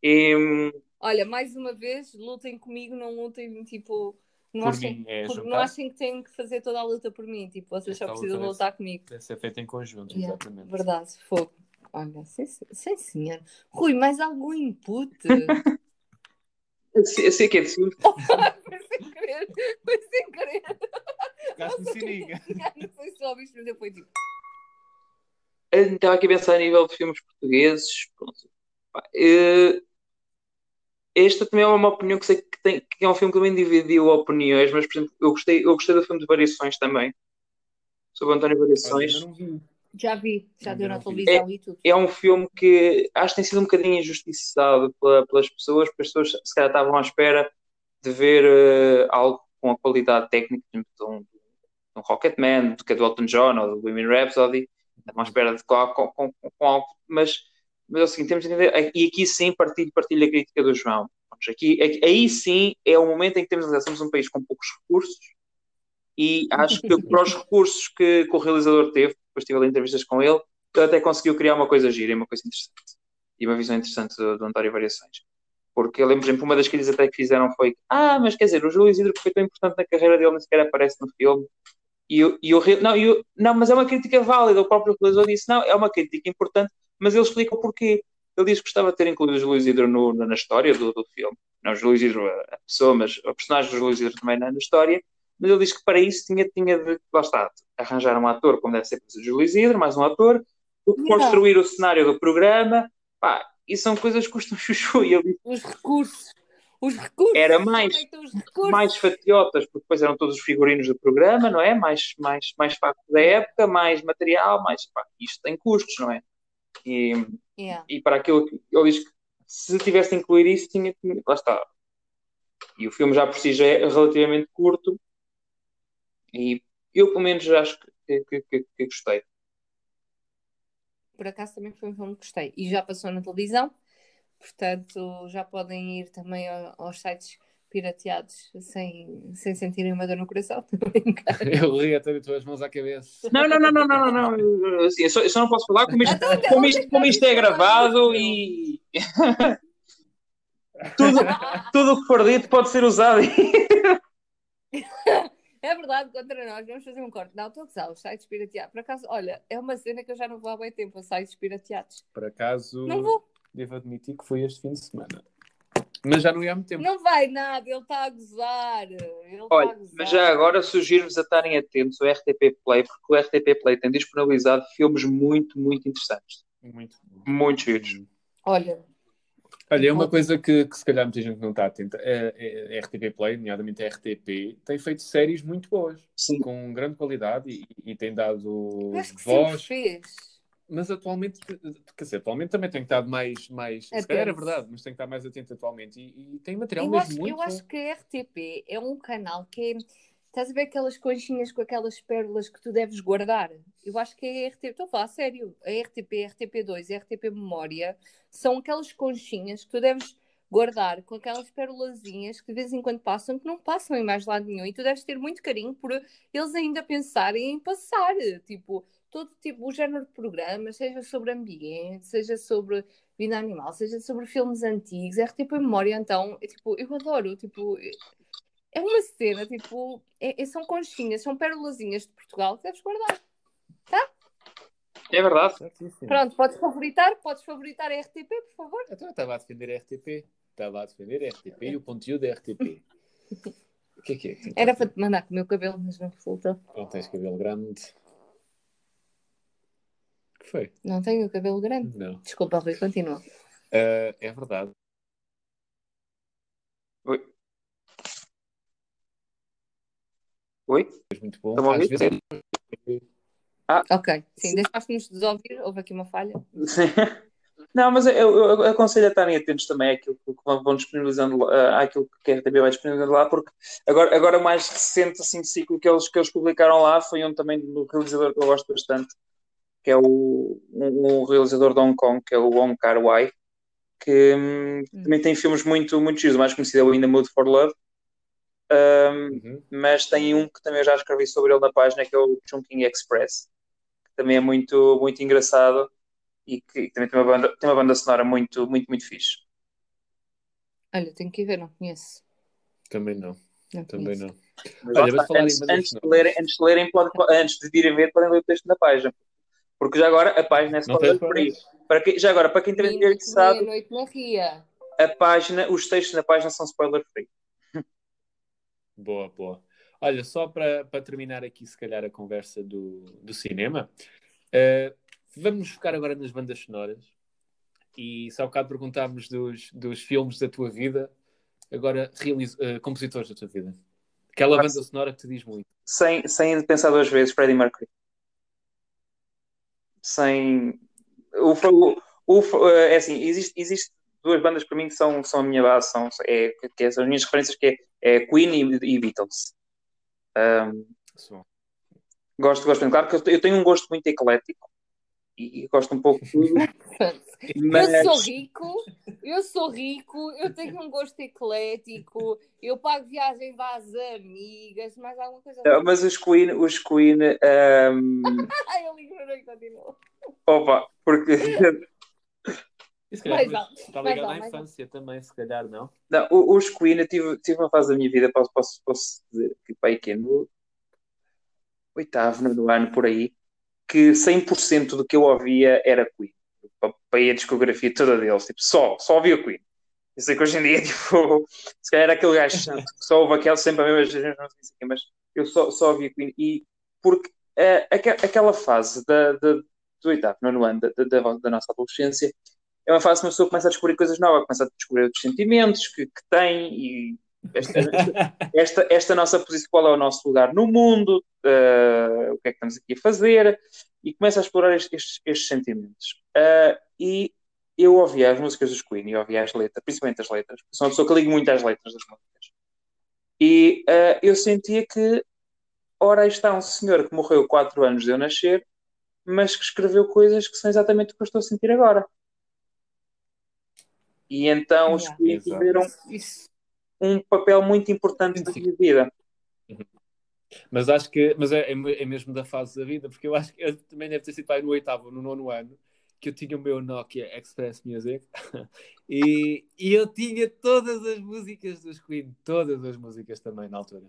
E, Olha, mais uma vez, lutem comigo, não lutem, tipo... Não achem, mim, é não achem que têm que fazer toda a luta por mim. Tipo, vocês só Esta precisam luta lutar comigo. Deve ser feito em conjunto, Yeah, exatamente. verdade, fogo. Olha, sim, sim, senhor. Rui, mais algum input? eu sei, que é de filme. foi sem querer, foi sem querer. Gasto no sininho. Não sei se já ouviste, mas eu fui tipo... estava aqui a pensar a nível de filmes portugueses. Pronto. Uh, esta também é uma opinião que sei que, tem, que é um filme que também dividiu opiniões, mas por exemplo, eu gostei, eu gostei do filme de Variações também. Sobre António Variações. Já vi, já deu na televisão é, e tudo. É um filme que acho que tem sido um bocadinho injustiçado pela, pelas pessoas, porque as pessoas se calhar estavam à espera de ver uh, algo com a qualidade técnica de um, de um Rocketman, do que é do Elton John ou do Women Rhapsody, estavam à espera de com, com, com, com algo, mas, mas é o seguinte, temos de entender, e aqui sim partilho, partilho a crítica do João. Aqui, aqui, aí sim é o momento em que temos, somos um país com poucos recursos e acho que para os recursos que, que o realizador teve, depois tive ali entrevistas com ele, ele até conseguiu criar uma coisa gira, uma coisa interessante e uma visão interessante do, do António Variações. Porque eu lembro, por exemplo, uma das críticas até que fizeram foi ah, mas quer dizer, o Júlio Isidro que foi tão importante na carreira dele, nem sequer aparece no filme. E, eu, não, não, mas é uma crítica válida. O próprio realizador disse: não, é uma crítica importante, mas ele explica o porquê. Ele disse que gostava de ter incluído o Júlio Isidro no, na história do, do filme. Não o Júlio Isidro, a pessoa, mas o personagem do Júlio Isidro também na, na história. Mas ele diz que para isso tinha, tinha de, lá está, arranjar um ator, como deve ser o Júlio Isidro, mais um ator, construir o cenário do programa. Pá, e são coisas que custam chuchu. E ele Os recursos. Os recursos. Era mais, mais fatiotas, porque depois eram todos os figurinos do programa, não é? Mais, mais, mais facto da época, mais material, mais. Pá, isto tem custos, não é? E, yeah. e para aquilo que ele diz que se tivesse de incluir isso, tinha que. Lá está. E o filme já por si já é relativamente curto. E eu, pelo menos, acho que, que, que, que gostei. Por acaso também foi um filme que gostei. E já passou na televisão. Portanto, já podem ir também aos sites pirateados sem, sem sentirem uma dor no coração. eu ri até de as mãos à cabeça. Não, não, não, não, não, não. não. Assim, eu, só, eu só não posso falar como isto, então, como isto, como isto é gravado e. tudo, tudo o que for dito pode ser usado. É verdade, contra nós, vamos fazer um corte. Não, estou a usar os sites pirateados. Por acaso, olha, é uma cena que eu já não vou há bem tempo, os sites pirateados. Por acaso, não vou. devo admitir que foi este fim de semana. Mas já não ia há muito tempo. Não vai nada, ele está a gozar. Ele Olha, tá a gozar. mas já agora sugiro-vos a estarem atentos ao RTP Play, porque o RTP Play tem disponibilizado filmes muito, muito interessantes. Muito. Muitos vídeos. Olha. Olha, é uma coisa que, que se calhar muita gente não está atenta. É, é, é RTP Play, nomeadamente a RTP, tem feito séries muito boas, Sim. com grande qualidade e, e tem dado Acho que voz. fez mas atualmente, quer dizer, atualmente também tem que estar mais, mais se calhar é verdade, mas tem que estar mais atento atualmente e, e tem material eu mesmo acho, muito Eu acho que a RTP é um canal que é, estás a ver aquelas conchinhas com aquelas pérolas que tu deves guardar? Eu acho que é a RTP, estou a falar sério, a RTP, a RTP2 e a RTP Memória são aquelas conchinhas que tu deves guardar com aquelas perolazinhas que de vez em quando passam, que não passam em mais lado nenhum, e tu deves ter muito carinho por eles ainda pensarem em passar, tipo, todo tipo, o género de programas, seja sobre ambiente, seja sobre vida animal, seja sobre filmes antigos, RTP Memória, então, é, tipo, eu adoro, tipo, é uma cena, tipo, é, é, são conchinhas, são perolazinhas de Portugal que deves guardar, tá? É verdade. Pronto, podes favoritar, podes favoritar a RTP, por favor? Então, eu estava a defender a RTP, estava a defender a RTP e o conteúdo da RTP. O que é que é? Que Era para te mandar com o meu cabelo, mas não resultou. Não tens cabelo grande. que foi? Não tenho o cabelo grande. Não. Desculpa, Rui, continua. Uh, é verdade. Oi. Oi? Muito bom. Estão a ouvir? vezes Ah, Ok, sim, deixaste-nos desouvir, houve aqui uma falha. sim. Não, mas eu, eu- eu aconselho a estarem atentos também àquilo que vão disponibilizando, lá- àquilo que a RTP vai disponibilizando lá, porque agora, agora o mais recente assim, ciclo que eles, que eles publicaram lá foi um também do realizador que eu gosto bastante, que é o, um, um realizador de Hong Kong, que é o Wong Kar Wai, que hum, também tem filmes muito, muito giros. O mais conhecido é o In the Mood for Love, Hum, Uhum. mas tem um que também eu já escrevi sobre ele na página, que é o Chungking Express, que também é muito, muito engraçado e que também tem uma banda, tem uma banda sonora muito, muito, muito fixe. Olha, tenho que ir ver, não conheço. Também não. Não Também conheço. não. Mas Olha, está, antes, antes de lerem, antes de lerem, pode- antes de irem ver, podem ler o texto na página. Porque já agora a página é Não tem spoiler free. Para quem, já agora, para quem estiver Meia-noite, interessado, a página, os textos na página são spoiler free. Boa, boa. Olha, só para, terminar aqui, se calhar, a conversa do, do cinema, eh, vamos focar agora nas bandas sonoras. E se há bocado perguntámos dos, dos filmes da tua vida, agora realiz, uh, compositores da tua vida. Aquela banda sonora que te diz muito. Sem, sem pensar duas vezes, Freddie Mercury. Sem. O, o, o, é assim, existe, existe duas bandas para mim que são, são a minha base, são, é, que são as minhas referências, que é, é Queen e, e Beatles. Um, gosto, gosto. Claro que eu tenho um gosto muito eclético e gosto um pouco de tudo. Mas... Eu sou rico, eu sou rico, eu tenho um gosto eclético, eu pago viagem para as amigas, mais alguma coisa. Não, mas os Queen, os Queen. Um... eu e. Opa, porque. Isso calhar, está ligado à infância também, se calhar, não? Não, os Queen, eu tive, tive uma fase da minha vida, posso, posso, posso dizer que, pai, que é no oitavo, no ano, por aí, que 100% do que eu ouvia era Queen. Papei a discografia toda deles, tipo, só, só ouvia Queen. Eu sei que hoje em dia, tipo, se calhar era aquele gajo que só ouve aquela, sempre a mesma mas eu só, só ouvia Queen. E porque uh, aquela fase da, da, do oitavo, nono ano da, da, da, nossa adolescência é uma fase que uma pessoa começa a descobrir coisas novas, começa a descobrir outros sentimentos que, que tem e esta, esta, esta, nossa posição, qual é o nosso lugar no mundo, uh, o que é que estamos aqui a fazer, e começa a explorar estes, estes sentimentos. Uh, e eu ouvia as músicas dos Queen e ouvia as letras, principalmente as letras, sou uma pessoa que ligo muito às letras das músicas. E uh, eu sentia que, ora, está um senhor que morreu quatro anos de eu nascer, mas que escreveu coisas que são exatamente o que eu estou a sentir agora. E então os Queen tiveram um papel muito importante na minha vida. Uhum. Mas acho que mas é, é, mesmo da fase da vida, porque eu acho que eu também deve ter sido pai no oitavo, no nono ano, que eu tinha o meu Nokia Express Music e, e eu tinha todas as músicas dos Queen, todas as músicas também na altura.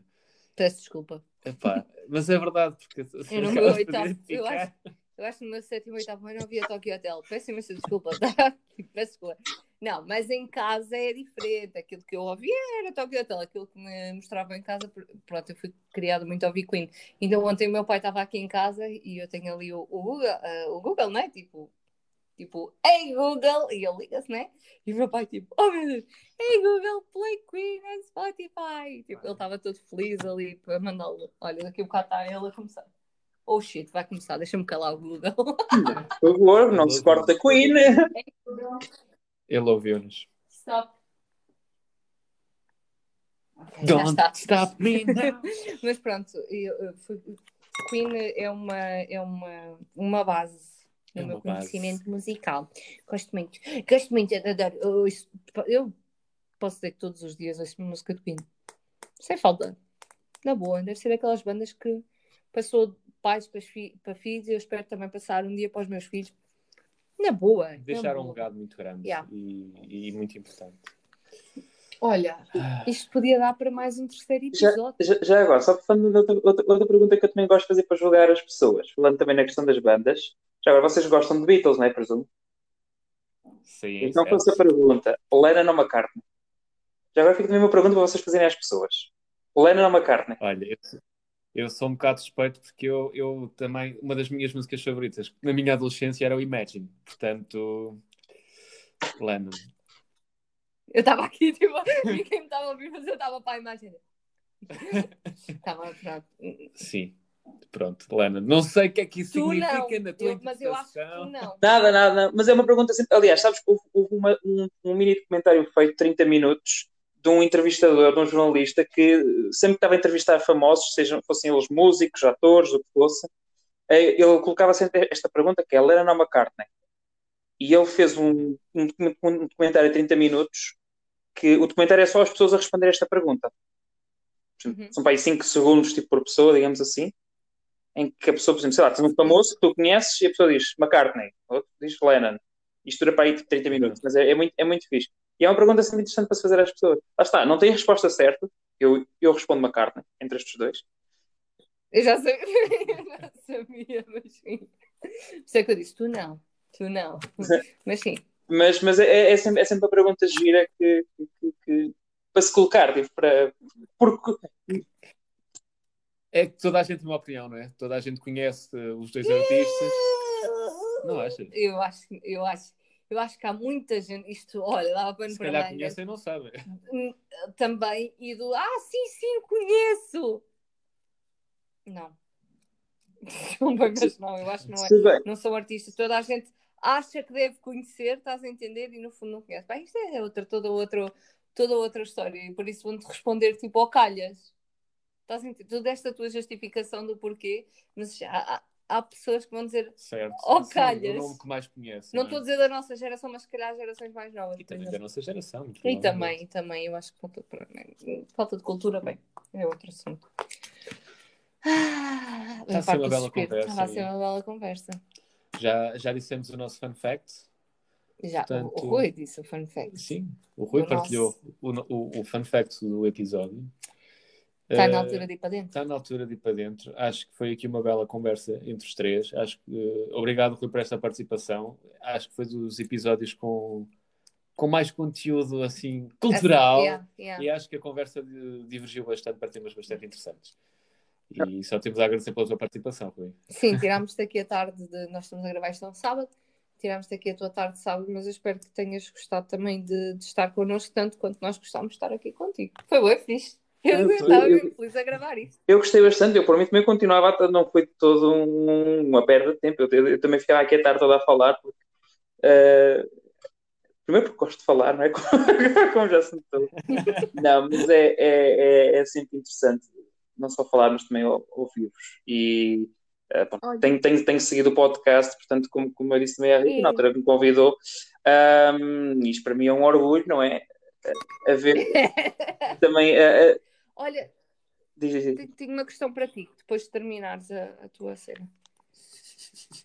Peço desculpa. Epá, mas é verdade, porque meu oitavo, eu acho, eu acho que no meu sétimo e oitavo ano havia Tokyo Hotel. Peço imensa desculpa, tá? Peço desculpa. Não, mas em casa é diferente. Aquilo que eu ouvia era Tokyo Hotel, aquilo que me mostrava em casa. Pronto, eu fui criada muito a ouvir Queen. Então ontem o meu pai estava aqui em casa e eu tenho ali o, o Google, uh, o Google, né? Tipo, tipo, hey Google, e ele liga-se, né? E o meu pai, tipo, oh meu Deus, hey Google, play Queen and Spotify. Tipo, ele estava todo feliz ali para mandá-lo. Olha, daqui a bocado está ele a começar. Oh shit, vai começar, deixa-me calar o Google. Por favor, não se corta Queen. Ele ouviu-nos. Stop. Okay, Don't stop me now. Mas pronto, eu, eu, Queen é uma, é uma, uma base no é meu conhecimento base. musical. Gosto muito. Gosto muito. Adoro. Eu, eu posso dizer que todos os dias ouço música de Queen. Sem falta. Na boa. Deve ser daquelas bandas que passou pais para, fi para filhos e eu espero também passar um dia para os meus filhos. Na boa. Deixaram um legado muito grande yeah. e, e, muito importante. Olha, ah. isto podia dar para mais um terceiro episódio. Já, já, já agora, só falando de outra, outra, outra, pergunta que eu também gosto de fazer para julgar as pessoas, falando também na questão das bandas. Já agora, vocês gostam de Beatles, não é? Presumo. Sim. Então, com essa pergunta, Lennon ou McCartney? Já agora fica também uma pergunta para vocês fazerem às pessoas. Lennon ou McCartney? Olha, eu, eu sou um bocado suspeito porque eu, eu também, uma das minhas músicas favoritas na minha adolescência era o Imagine, portanto, Lennon. Eu estava aqui, tipo, ninguém me estava a ouvir, mas eu estava para a imagem. Estava pronto. Sim, pronto, Lennon. Não sei o que é que isso tu significa não. na tua eu, Mas eu acho que não. Nada, nada, mas é uma pergunta assim. Aliás, sabes que houve, houve uma, um, um mini documentário feito 30 minutos de um entrevistador, de um jornalista que sempre que estava a entrevistar famosos, sejam fossem eles músicos, atores, o que fosse, eh, ele colocava sempre esta pergunta que é Lennon McCartney. E ele fez um, um, um documentário de 30 minutos que o documentário é só as pessoas a responder esta pergunta. Uhum. São para aí 5 segundos tipo, por pessoa, digamos assim, em que a pessoa, por exemplo, sei lá, tem um famoso que tu conheces e a pessoa diz McCartney, outro diz Lennon. Isto dura para aí 30 minutos, mas é, é, muito, é muito fixe. E é uma pergunta sempre interessante para se fazer às pessoas. Lá está, não tem a resposta certa. Eu, eu respondo McCartney entre estes dois. Eu já sabia, eu já sabia mas sim. Por isso é que eu disse, tu não, tu não. Mas sim. Mas, mas é, é, sempre, é sempre a pergunta gira que, que, que, para se colocar, tipo, para, porque... É que toda a gente tem uma opinião, não é? Toda a gente conhece os dois artistas. Não achas? Eu acho, eu acho, eu acho que há muita gente. Isto, olha, dava pano Se para calhar mangas. conhecem e não sabem. Também. E do. Ah, sim, sim, conheço! Não. Desculpa, mas não, eu acho que não é. Bem, Não são artistas. Toda a gente acha que deve conhecer, estás a entender? E no fundo não conhece. Bem, isto é outra, toda, outra, toda outra história. E por isso vão-te responder tipo ao calhas. Estás a entender? Tu deste a tua justificação do porquê, mas já há, pessoas que vão dizer. Certo. Oh, Sim, calhas. O nome que mais conhece. Não é? estou a dizer da nossa geração, mas se calhar gerações mais novas. E também da nossa geração. muito E também, e também, eu acho que falta, falta de cultura, bem, é outro assunto. Ah, Está a ser uma bela conversa, Estava a ser uma bela conversa. Já, já dissemos o nosso fun fact. Já, o- Portanto- o Rui disse o fun fact. Sim, o Rui O partilhou o, o, o fun fact do episódio. Está Eh, na altura de ir para dentro. Está na altura de ir para dentro. Acho que foi aqui uma bela conversa entre os três. Acho que, eh, obrigado, Rui, por esta participação. Acho que foi dos episódios com, com mais conteúdo assim cultural. Yeah, yeah. E acho que a conversa de- divergiu bastante para temas bastante interessantes. E só temos a agradecer pela tua participação, Rui. Sim, tirámos daqui a tarde, de, nós estamos a gravar isto no sábado, tirámos daqui a tua tarde de sábado, mas eu espero que tenhas gostado também de, de estar connosco, tanto quanto nós gostámos de estar aqui contigo. Foi bem fixe. Eu, É, estava eu- feliz a gravar isto. eu gostei bastante, eu por mim também continuava, a- não foi todo um- uma perda de tempo. Eu, eu- eu também ficava aqui a tarde toda a falar, porque, eh, primeiro porque gosto de falar, não é? Como já se notou. Não, mas é, é, é, é sempre interessante, não só falar, mas também ou- ouvir-vos. E eh, pronto, Olha. tenho, tenho, tenho seguido o podcast, portanto, como, como eu disse também à Rita, na altura me convidou, ahm, isto para mim é um orgulho, não é? A ver também. eh, eh, Olha, diz, diz, diz. tenho, uma questão para ti, depois de terminares a, a tua cena.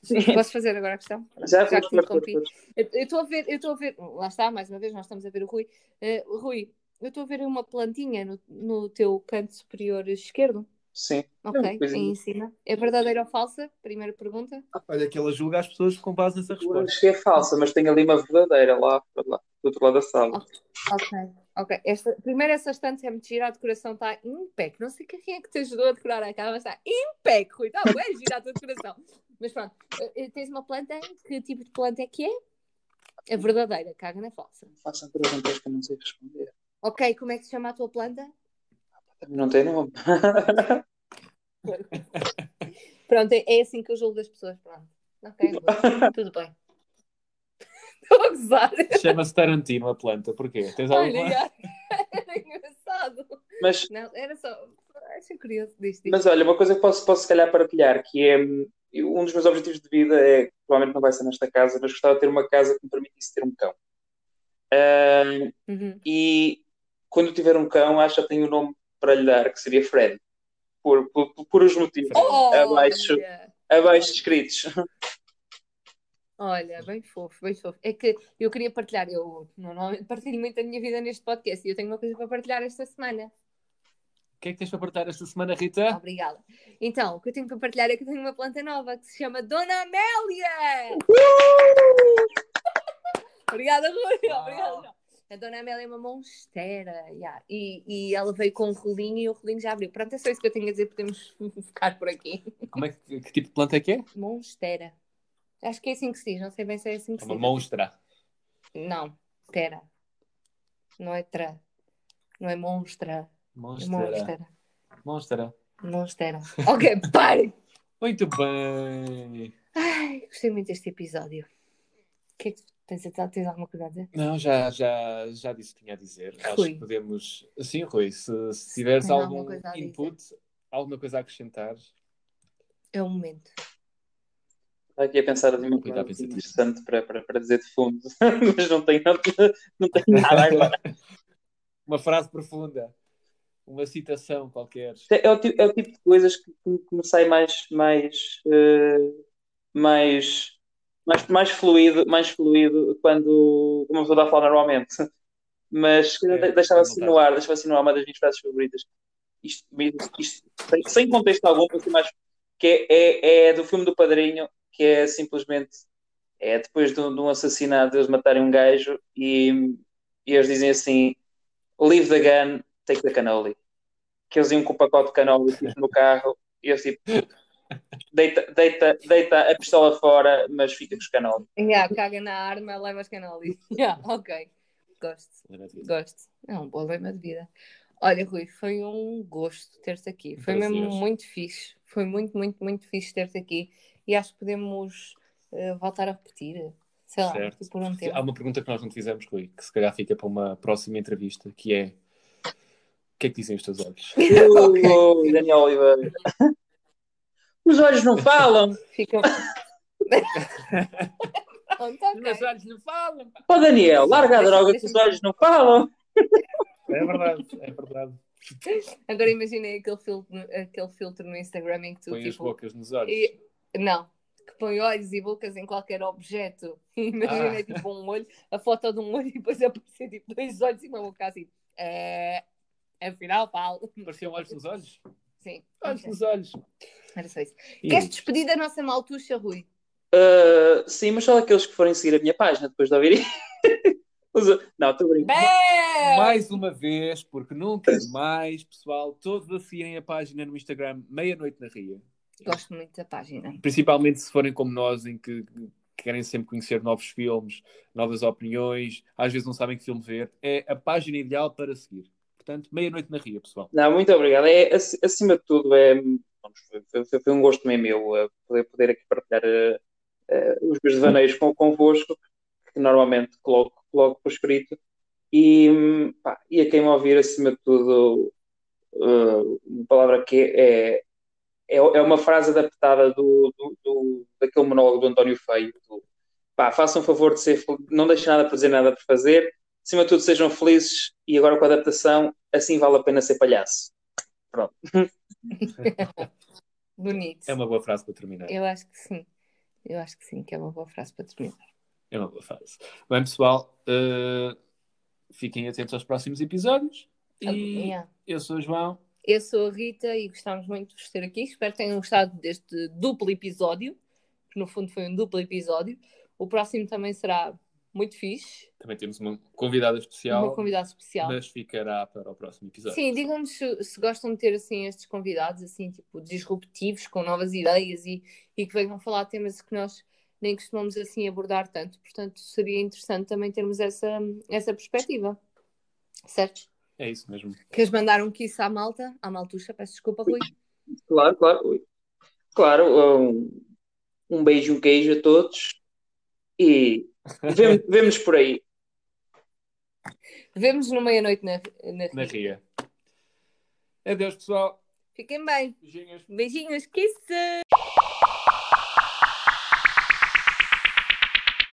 Posso fazer agora a questão? Já, Já que te interrompi. Eu estou a ver, eu estou a ver, lá está, mais uma vez, nós estamos a ver o Rui. Eh, Rui, eu estou a ver uma plantinha no, no teu canto superior esquerdo. Sim. Ok, coisa- aí em cima. É verdadeira ou falsa? Primeira pergunta. Olha que ela julga as pessoas com base nessa Eu acho que é falsa, mas tem ali uma verdadeira lá, lá do outro lado da sala. Ok, ok. Esta, primeiro, essa estante é muito gira, a decoração está impec. Não sei quem é que te ajudou a decorar a casa, mas está impec, Rui. Está bem gira a tua decoração. Mas pronto, eh, tens uma planta, que tipo de planta é que é? A verdadeira, caga na falsa. Façam perguntas que eu não sei responder. Ok, como é que se chama a tua planta? Não tem nome. Pronto, é, é assim que eu julgo as pessoas. Pronto. Ok, tudo bem. Estou a gozar. Chama-se Tarantino a planta. Porquê? Tens Olha, alguma? já. era engraçado. Mas, Não, era só. Achei curioso disto. mas olha, uma coisa que posso, posso se calhar partilhar, que é hum, um dos meus objetivos de vida é, provavelmente não vai ser nesta casa, mas gostava de ter uma casa que me permitisse ter um cão. Hum, Uhum. e quando eu tiver um cão, acho que tenho um nome para lhe dar, que seria Fred. Por, por, por, os motivos abaixo, Olha, abaixo escritos. Olha, bem fofo, bem fofo. É que eu queria partilhar, eu normalmente partilho muito a minha vida neste podcast e eu tenho uma coisa para partilhar esta semana. O que é que tens para partilhar esta semana, Rita? Obrigada. Então, o que eu tenho para partilhar é que eu tenho uma planta nova que se chama Dona Amélia! Obrigada, Rui. Uau. Obrigada. A Dona Amélia é uma monstera. yeah. E, e ela veio com um rolinho e o rolinho já abriu. Pronto, é só isso que eu tenho a dizer. Podemos ficar por aqui. Como é que, que tipo de planta é que é? Monstera. Acho que é assim que se diz. Não sei bem se é assim que É se uma diz. monstra. Não. Tera. Não é tra. Não é monstra. É Monstra. monstera. Monstra. Monstera. Ok, pare! Muito bem. Ai, gostei muito deste episódio. O que é que tens, tens alguma coisa a dizer? Não, já, já, já disse o que tinha a dizer. Acho Rui. que podemos. Sim, Rui, se, se tiveres alguma algum coisa a dizer? input, alguma coisa a acrescentar, É o momento. Estava aqui a pensar em uma coisa interessante para, para, para dizer de fundo, mas não tenho, não tenho nada agora. uma frase profunda, uma citação qualquer. É o, ti- é o tipo de coisas que, que me sai mais, mais, eh, mais, mais, mais fluido, mais fluido quando uma pessoa está a falar normalmente. Mas É, deixava é assim no ar, deixava assim no ar uma das minhas frases favoritas. Isto, isto, isto, sem- sem contexto algum, assim, mais, que é, é, é do filme do Padrinho, que é simplesmente é depois de um, de um assassinato, eles matarem um gajo e, e eles dizem assim: Leave the gun, take the cannoli. Que eles iam com o pacote de cannoli tipo, no carro e eles tipo: deita, deita, deita a pistola fora, mas fica com os canólicos. Yeah, caga na arma, leva as canólicos. Yeah, ok. Gosto, gosto. É um bom lema de vida. Olha, Rui, foi um gosto ter-te aqui. Foi mesmo muito fixe. Foi muito, muito, muito fixe ter-te aqui. E acho que podemos eh, voltar a repetir. Sei lá, Certo. por um tempo. Há uma pergunta que nós não te fizemos, Rui, que se calhar fica para uma próxima entrevista, que é o que é que dizem os teus olhos? Ok. Ui, Daniel Oliveira. Os olhos não falam. Fica. Pronto, ok. olhos não falam. Ó Daniel, larga a droga que os olhos não falam. É verdade, é verdade. Agora imaginei aquele filtro, aquele filtro no Instagram em que tu Põe as tipo. bocas nos olhos. e- Não, que põe olhos e bocas em qualquer objeto. Imaginei Ah. tipo um olho, a foto de um olho e depois aparecer tipo dois olhos e uma boca assim. É... Afinal, falo. Pareciam olhos nos olhos? Sim. Olhos nos olhos. Era só isso. E- Queres despedir da nossa maltuxa, Rui? Uh, sim, mas só aqueles que forem seguir a minha página depois de ouvirem. Os- Não, estou brincando. Mais uma vez, porque nunca é demais, pessoal, todos a seguirem a página no Instagram Meia-Noite na Ria. Gosto muito da página. Principalmente se forem como nós, em que querem sempre conhecer novos filmes, novas opiniões, às vezes não sabem que filme ver. É a página ideal para seguir. Portanto, Meia-Noite na Ria, pessoal. Não, muito obrigado. É, ac- acima de tudo, é, foi, foi- foi um gosto também meu uh, poder, poder aqui partilhar uh, uh, os meus devaneios com, convosco, que normalmente coloco, coloco por escrito. E, hum, pá, e a quem me ouvir, acima de tudo, uh, uma palavra que é, é, é uma frase adaptada do, do, do- daquele monólogo do António Feio. do, pá, façam um favor de ser, não deixem nada por fazer, nada por fazer. Acima de tudo, sejam felizes e agora com a adaptação, assim vale a pena ser palhaço. Bonito. É uma boa frase para terminar. Eu acho que sim. Eu acho que sim, que é uma boa frase para terminar. É uma boa frase. Bem, pessoal, uh, fiquem atentos aos próximos episódios. E Yeah. eu sou o João. Eu sou a Rita e gostámos muito de vos ter aqui. Espero que tenham gostado deste duplo episódio, que no fundo foi um duplo episódio. O próximo também será muito fixe, Também temos uma convidada especial, uma convidada especial. mas ficará para o próximo episódio. Sim, digam-nos se, se gostam de ter assim estes convidados assim, tipo, disruptivos, com novas ideias e, e que venham falar temas que nós nem costumamos assim abordar tanto. Portanto, seria interessante também termos essa, essa perspectiva. Certo? É isso mesmo. Queres mandar um kiss à malta? À maltuxa, peço desculpa, Rui. Claro, claro. Claro, um, um beijo, um queijo a todos e vemo- vemo-nos por aí. Vemos no meia-noite na, na, Na Ria. Adeus, pessoal. Fiquem bem. Beijinhos. Beijinhos, kisses!